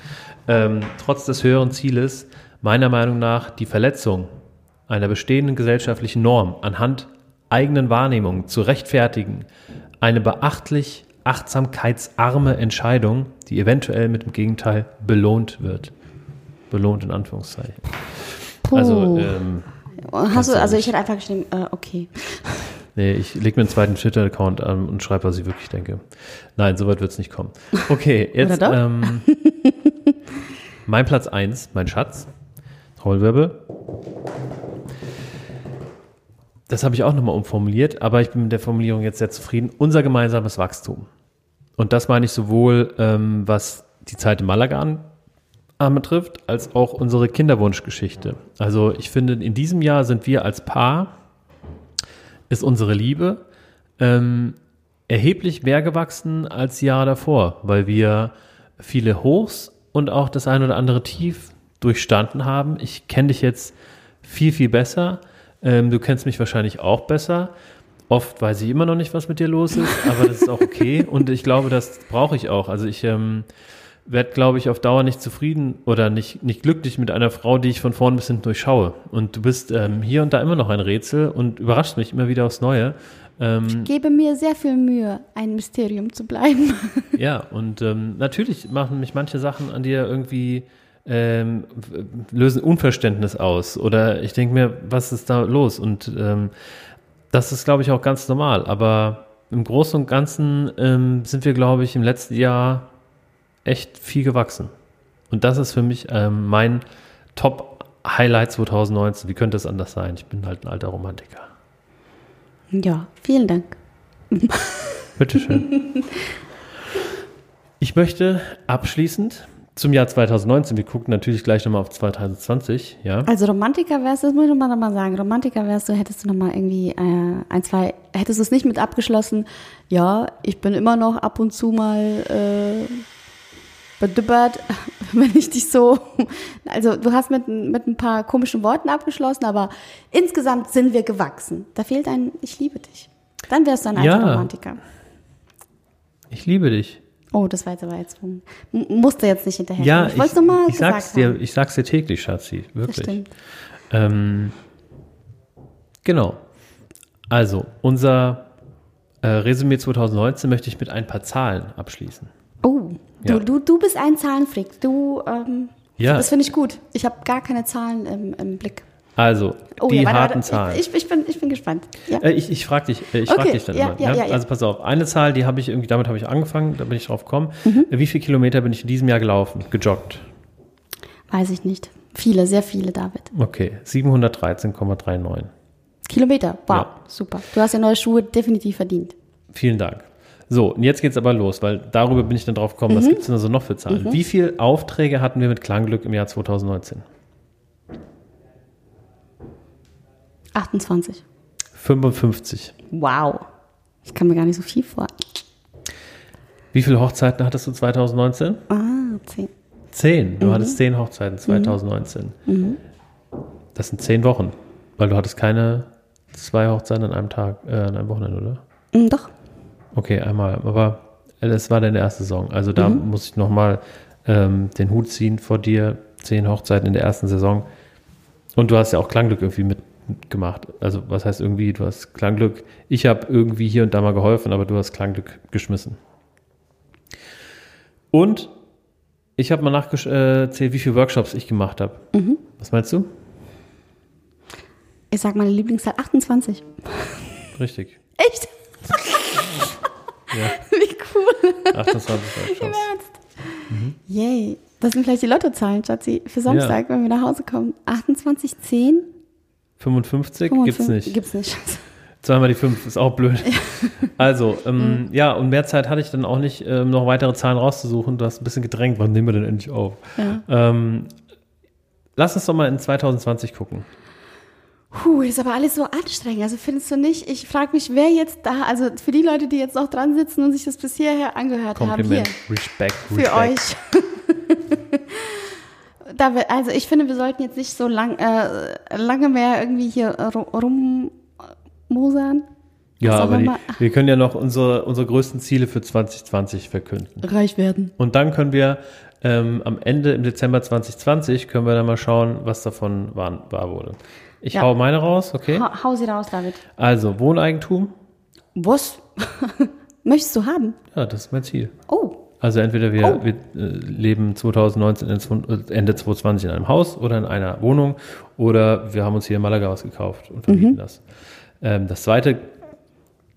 Ja. Ähm, trotz des höheren Zieles, meiner Meinung nach, die Verletzung einer bestehenden gesellschaftlichen Norm anhand eigenen Wahrnehmungen zu rechtfertigen, eine beachtlich achtsamkeitsarme Entscheidung, die eventuell mit dem Gegenteil belohnt wird. Belohnt in Anführungszeichen. Puh. Also, ähm, Hast du, also ich hätte einfach geschrieben, äh, okay. Nee, ich lege mir einen zweiten Twitter-Account an und schreibe, was ich wirklich denke. Nein, soweit wird es nicht kommen. Okay, jetzt ähm, mein Platz 1, mein Schatz. Trollwirbel. Das habe ich auch nochmal umformuliert, aber ich bin mit der Formulierung jetzt sehr zufrieden. Unser gemeinsames Wachstum. Und das meine ich sowohl, ähm, was die Zeit in Malaga anbetrifft, als auch unsere Kinderwunschgeschichte. Also ich finde, in diesem Jahr sind wir als Paar, ist unsere Liebe ähm, erheblich mehr gewachsen als Jahre davor, weil wir viele Hochs und auch das ein oder andere Tief durchstanden haben. Ich kenne dich jetzt viel, viel besser. Ähm, du kennst mich wahrscheinlich auch besser. Oft weiß ich immer noch nicht, was mit dir los ist, aber das ist auch okay. Und ich glaube, das brauche ich auch. Also ich ähm, werde, glaube ich, auf Dauer nicht zufrieden oder nicht, nicht glücklich mit einer Frau, die ich von vorn bis hinten durchschaue. Und du bist ähm, hier und da immer noch ein Rätsel und überrascht mich immer wieder aufs Neue. Ähm, ich gebe mir sehr viel Mühe, ein Mysterium zu bleiben. Ja, und ähm, natürlich machen mich manche Sachen an dir irgendwie ähm, lösen Unverständnis aus. Oder ich denke mir, was ist da los? Und ähm, das ist, glaube ich, auch ganz normal. Aber im Großen und Ganzen ähm, sind wir, glaube ich, im letzten Jahr echt viel gewachsen. Und das ist für mich ähm, mein Top-Highlight 2019. Wie könnte es anders sein? Ich bin halt ein alter Romantiker. Ja, vielen Dank. Bitteschön. Ich möchte abschließend zum Jahr 2019. Wir gucken natürlich gleich nochmal auf 2020, ja. Also Romantiker wärst du, das muss ich mal nochmal sagen, Romantiker wärst du, hättest du nochmal irgendwie äh, ein, zwei, hättest du es nicht mit abgeschlossen, ja, ich bin immer noch ab und zu mal äh, bedübbert, wenn ich dich so, also du hast mit, mit ein paar komischen Worten abgeschlossen, aber insgesamt sind wir gewachsen. Da fehlt ein Ich liebe dich. Dann wärst du ein alter ja. Romantiker. Ich liebe dich. Oh, das war jetzt aber jetzt musste jetzt nicht hinterher. Ja, ich, ich, mal ich sag's dir, ich sag's dir täglich, Schatzi, wirklich. Ähm, genau. Also unser äh, Resümee 2019 möchte ich mit ein paar Zahlen abschließen. Oh, du, Ja. du, du bist ein Zahlenfreak. Du, ähm, Ja. das finde ich gut. Ich habe gar keine Zahlen im, im Blick. Also, Oh, die ja, warte, harten warte. Zahlen. Ich, ich, bin, ich bin gespannt. Ja. Äh, ich ich frage dich, äh, ich frag Okay, dich dann ja, immer. ja, ne? Also pass auf, eine Zahl, die habe ich irgendwie, damit habe ich angefangen, da bin ich drauf gekommen. Mhm. Äh, Wie viele Kilometer bin ich in diesem Jahr gelaufen, gejoggt? Weiß ich nicht. Viele, sehr viele, David. Okay, 713,39. Kilometer. Wow, super. Du hast ja neue Schuhe definitiv verdient. Vielen Dank. So, und jetzt geht's aber los, weil darüber bin ich dann drauf gekommen, Mhm. was gibt's denn also noch für Zahlen? Wie viele Aufträge hatten wir mit Klangglück im Jahr 2019? 28. 55. Wow. Ich kann mir gar nicht so viel vor. Wie viele Hochzeiten hattest du 2019? Ah, 10. Zehn. Mhm. Du hattest zehn Hochzeiten 2019. Das sind zehn Wochen, weil du hattest keine zwei Hochzeiten an einem Tag, äh, an einem Wochenende, oder? Mm, doch. Okay, einmal. Aber das war deine erste Saison. Also da Mhm. muss ich nochmal ähm, den Hut ziehen vor dir. Zehn Hochzeiten in der ersten Saison. Und du hast ja auch Klangglück irgendwie mitgemacht. Also was heißt irgendwie, du hast Klangglück. Ich habe irgendwie hier und da mal geholfen, aber du hast Klangglück geschmissen. Und ich habe mal nachgezählt, wie viele Workshops ich gemacht habe. Mhm. Was meinst du? Ich sag meine Lieblingszahl 28. Richtig. Echt? Ja, Wie cool. 28 Workshops. Yay. Das sind vielleicht die Lottozahlen, Schatzi, für Samstag, wenn wir nach Hause kommen. 28, 10, 55 55. gibt's nicht. Gibt's nicht. Zweimal die fünf, ist auch blöd. Also, ähm, ja, und mehr Zeit hatte ich dann auch nicht, ähm, noch weitere Zahlen rauszusuchen. Du hast ein bisschen gedrängt, wann nehmen wir denn endlich auf? Ja. Ähm, lass uns doch mal in 2020 gucken. Puh, ist aber alles so anstrengend. Also findest du nicht? Ich frage mich, wer jetzt da, also für die Leute, die jetzt noch dran sitzen und sich das bis hierher angehört Kompliment, haben, hier, Respekt, für Respekt. euch. Da also ich finde, wir sollten jetzt nicht so lang, äh, lange mehr irgendwie hier ru- rummosern. Ja, aber die, wir können ja noch unsere, unsere größten Ziele für 2020 verkünden. Reich werden. Und dann können wir ähm, am Ende im Dezember 2020 können wir dann mal schauen, was davon wahr, wahr wurde. Ich Ja. hau meine raus, okay? Ha, hau sie raus, David. Also, Wohneigentum, Was? Möchtest du haben? ja, das ist mein Ziel. Oh, Also entweder wir, Oh. wir äh, leben 2019 in, zw- äh, Ende 2020 in einem Haus oder in einer Wohnung oder wir haben uns hier in Malaga was gekauft und Mhm. vermieten das. Ähm, das zweite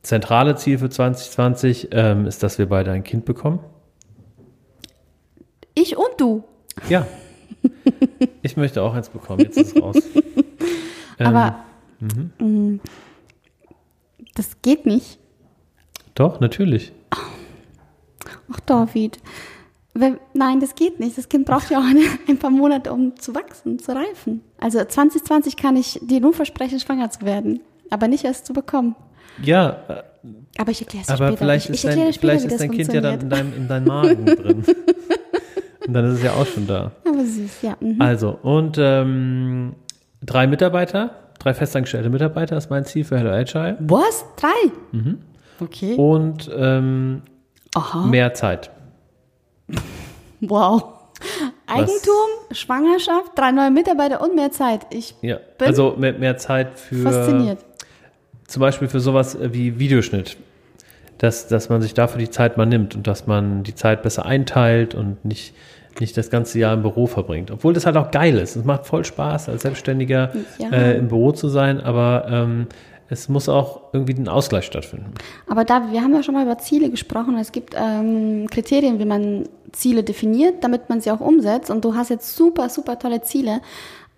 zentrale Ziel für 2020 ähm, ist, dass wir beide ein Kind bekommen. ich und du. Ja. ich möchte auch eins bekommen. Jetzt ist es raus. Ähm, Aber mhm. mm, das geht nicht. Doch, natürlich. Ach, David. Wenn, nein, das geht nicht. Das Kind braucht ja auch eine, ein paar Monate, um zu wachsen, zu reifen. Also 2020 kann ich dir nur versprechen, schwanger zu werden, aber nicht erst zu bekommen. Ja, äh, Aber ich erkläre es dir aber später. vielleicht ich, ist ich dein, später, vielleicht ist dein Kind ja dann in deinem, in deinem Magen drin. Und dann ist es ja auch schon da. Aber süß, ja. Mhm. Also, und ähm, drei Mitarbeiter, drei festangestellte Mitarbeiter ist mein Ziel für Hello Agile. Was? Drei? Mhm. Okay. Und ähm, Aha. mehr Zeit. Wow. Eigentum, Schwangerschaft, drei neue Mitarbeiter und mehr Zeit. Ich Ja, Bin also mehr, mehr Zeit für fasziniert. zum Beispiel für sowas wie Videoschnitt. Dass, dass man sich dafür die Zeit mal nimmt und dass man die Zeit besser einteilt und nicht, nicht das ganze Jahr im Büro verbringt. Obwohl das halt auch geil ist. Es macht voll Spaß, als Selbstständiger Ja. äh, im Büro zu sein, aber ähm, es muss auch irgendwie ein Ausgleich stattfinden. Aber da, wir haben ja schon mal über Ziele gesprochen. Es gibt ähm, Kriterien, wie man Ziele definiert, damit man sie auch umsetzt. Und du hast jetzt super, super tolle Ziele.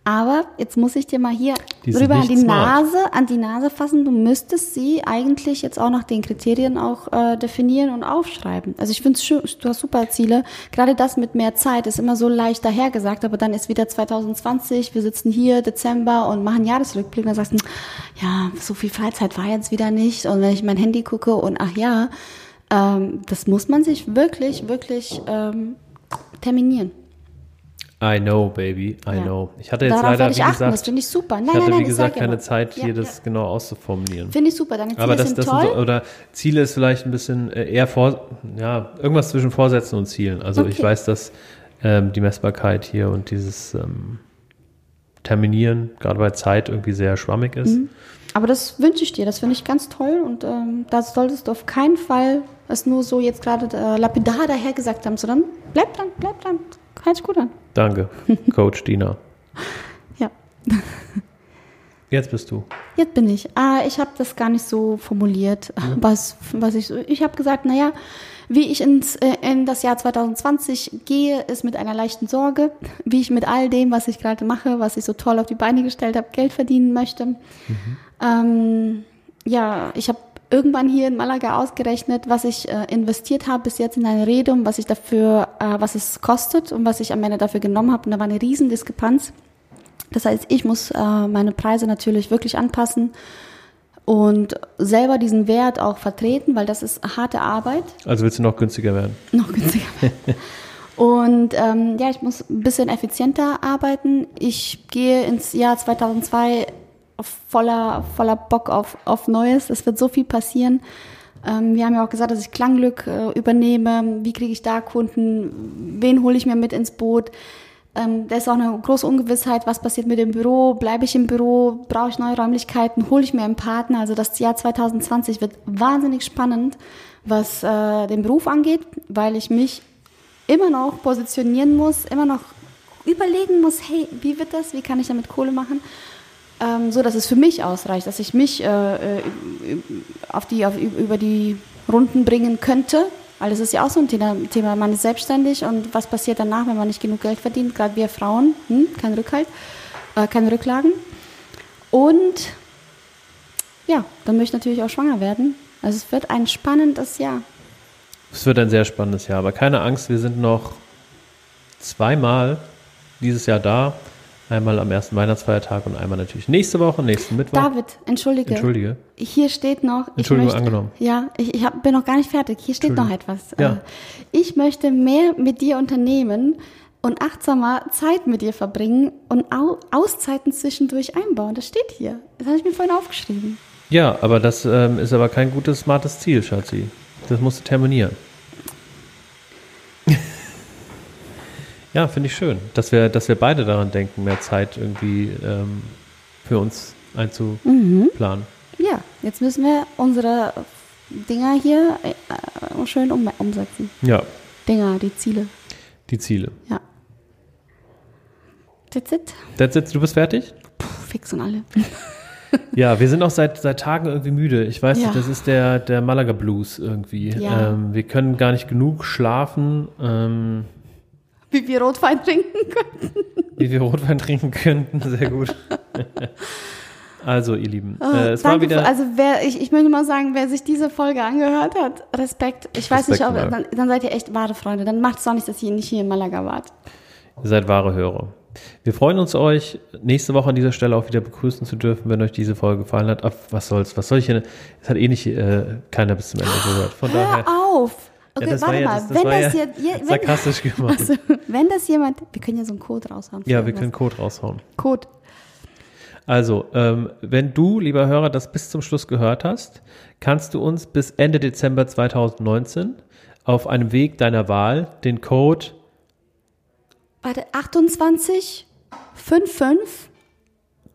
Aber jetzt muss ich dir mal hier Die rüber an die smart. Nase, an die Nase fassen. Du müsstest sie eigentlich jetzt auch nach den Kriterien auch äh, definieren und aufschreiben. Also ich finde es schön, du hast super Ziele. Gerade das mit mehr Zeit ist immer so leicht dahergesagt, aber dann ist wieder 2020, wir sitzen hier Dezember und machen Jahresrückblick und dann sagst du, ja, so viel Freizeit war jetzt wieder nicht. Und wenn ich mein Handy gucke und ach ja, ähm, das muss man sich wirklich, wirklich ähm, terminieren. I know, baby, I Ja. know. Ich hatte jetzt Darauf leider, ich wie achten, gesagt, das finde ich super. Nein, ich hatte, nein, nein, wie gesagt, sag ich keine aber. Zeit, Ja, hier ja. das genau auszuformulieren. Finde ich super, deine Ziele Aber das, sind das toll. sind so, oder Ziele ist vielleicht ein bisschen äh, eher vor, ja, irgendwas zwischen Vorsätzen und Zielen. Also ich Okay. weiß, dass ähm, die Messbarkeit hier und dieses ähm, Terminieren, gerade bei Zeit, irgendwie sehr schwammig ist. Mhm. aber das wünsche ich dir, das finde ich ganz toll und ähm, das solltest du auf keinen Fall es nur so jetzt gerade äh, lapidar daher gesagt haben, sondern bleib dran, bleib dran, sich gut an. Danke, Coach Dina. Ja. Jetzt bist du. Jetzt bin ich. Ah, ich habe das gar nicht so formuliert, was, was ich so. Ich habe gesagt, naja, wie ich ins, äh, in das Jahr 2020 gehe, ist mit einer leichten Sorge. Wie ich mit all dem, was ich gerade mache, was ich so toll auf die Beine gestellt habe, Geld verdienen möchte. Mhm. Ähm, ja, ich habe irgendwann hier in Malaga ausgerechnet, was ich äh, investiert habe bis jetzt in eine Rede und was ich dafür, äh, was es kostet und was ich am Ende dafür genommen habe. Und da war eine riesen Diskrepanz. Das heißt, ich muss äh, meine Preise natürlich wirklich anpassen und selber diesen Wert auch vertreten, weil das ist harte Arbeit. Also willst du noch günstiger werden? Noch günstiger werden. und ähm, ja, ich muss ein bisschen effizienter arbeiten. Ich gehe ins Jahr 2002 voller, voller Bock auf, auf Neues. Es wird so viel passieren. Ähm, wir haben ja auch gesagt, dass ich Klangglück äh, übernehme. Wie kriege ich da Kunden? Wen hole ich mir mit ins Boot? Ähm, da ist auch eine große Ungewissheit, was passiert mit dem Büro, bleibe ich im Büro, brauche ich neue Räumlichkeiten, hole ich mir einen Partner. Also das Jahr 2020 wird wahnsinnig spannend, was äh, den Beruf angeht, weil ich mich immer noch positionieren muss, immer noch überlegen muss, hey, wie wird das, wie kann ich damit Kohle machen, ähm, so dass es für mich ausreicht, dass ich mich äh, äh auf die, auf, über die Runden bringen könnte weil das ist ja auch so ein Thema, man ist selbstständig und was passiert danach, wenn man nicht genug Geld verdient? Gerade wir Frauen, hm, kein Rückhalt, äh, keine Rücklagen. Und ja, dann möchte ich natürlich auch schwanger werden. Also es wird ein spannendes Jahr. Es wird ein sehr spannendes Jahr, aber keine Angst, wir sind noch zweimal dieses Jahr da. Einmal am ersten Weihnachtsfeiertag und einmal natürlich nächste Woche, nächsten Mittwoch. David, entschuldige. Entschuldige. Hier steht noch. Entschuldigung, möchte, angenommen. Ja, ich, ich hab, bin noch gar nicht fertig. Hier steht noch etwas. Ja. Äh, ich möchte mehr mit dir unternehmen und achtsamer Zeit mit dir verbringen und Auszeiten zwischendurch einbauen. Das steht hier. Das habe ich mir vorhin aufgeschrieben. Ja, aber das ähm, ist aber kein gutes, smartes Ziel, Schatzi. Das musst du terminieren. Ja, finde ich schön, dass wir, dass wir beide daran denken, mehr Zeit irgendwie ähm, für uns einzuplanen. Mhm. Ja, jetzt müssen wir unsere Dinger hier äh, schön um, umsetzen. Ja. Dinger, die Ziele. Die Ziele. Ja. That's it. That's it. Du bist fertig? Puh, fix und alle. ja, wir sind auch seit, seit Tagen irgendwie müde. Ich weiß ja. nicht, das ist der, der Malaga Blues irgendwie. Ja. Ähm, wir können gar nicht genug schlafen. Ähm, wie wir Rotwein trinken könnten. Wie wir Rotwein trinken könnten, sehr gut. Also, ihr Lieben, oh, äh, es war wieder. Für, also, wer, ich, ich möchte mal sagen, wer sich diese Folge angehört hat, Respekt. Ich weiß Respekt nicht, ob, dann, dann, seid ihr echt wahre Freunde. Dann macht es auch nicht, dass ihr nicht hier in Malaga wart. Ihr seid wahre Hörer. Wir freuen uns, euch nächste Woche an dieser Stelle auch wieder begrüßen zu dürfen, wenn euch diese Folge gefallen hat. Ach, was soll's, was soll ich denn? Es hat eh nicht äh, keiner bis zum Ende gehört. Von Hör daher. auf! Okay, ja, warte ja, mal, das, das wenn das ja jetzt, sarkastisch gemacht. Also, wenn das jemand, wir können ja so einen Code raushauen. Ja, wir können Code raushauen. Code. Also, ähm, wenn du, lieber Hörer, das bis zum Schluss gehört hast, kannst du uns bis Ende Dezember 2019 auf einem Weg deiner Wahl den Code Warte, 28 55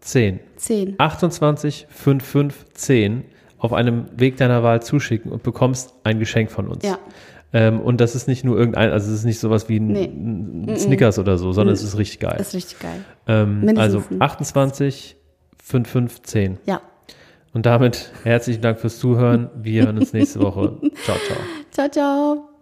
10. 10. 28 55 10 auf einem Weg deiner Wahl zuschicken und bekommst ein Geschenk von uns. Ja. Ähm, und das ist nicht nur irgendein, also es ist nicht sowas wie ein, nee. ein Snickers oder so, sondern mm. es ist richtig geil. Das ist richtig geil. Ähm, also 28, 5, 5, 10. Ja. Und damit herzlichen Dank fürs Zuhören. Wir hören uns nächste Woche. ciao, ciao. Ciao, ciao.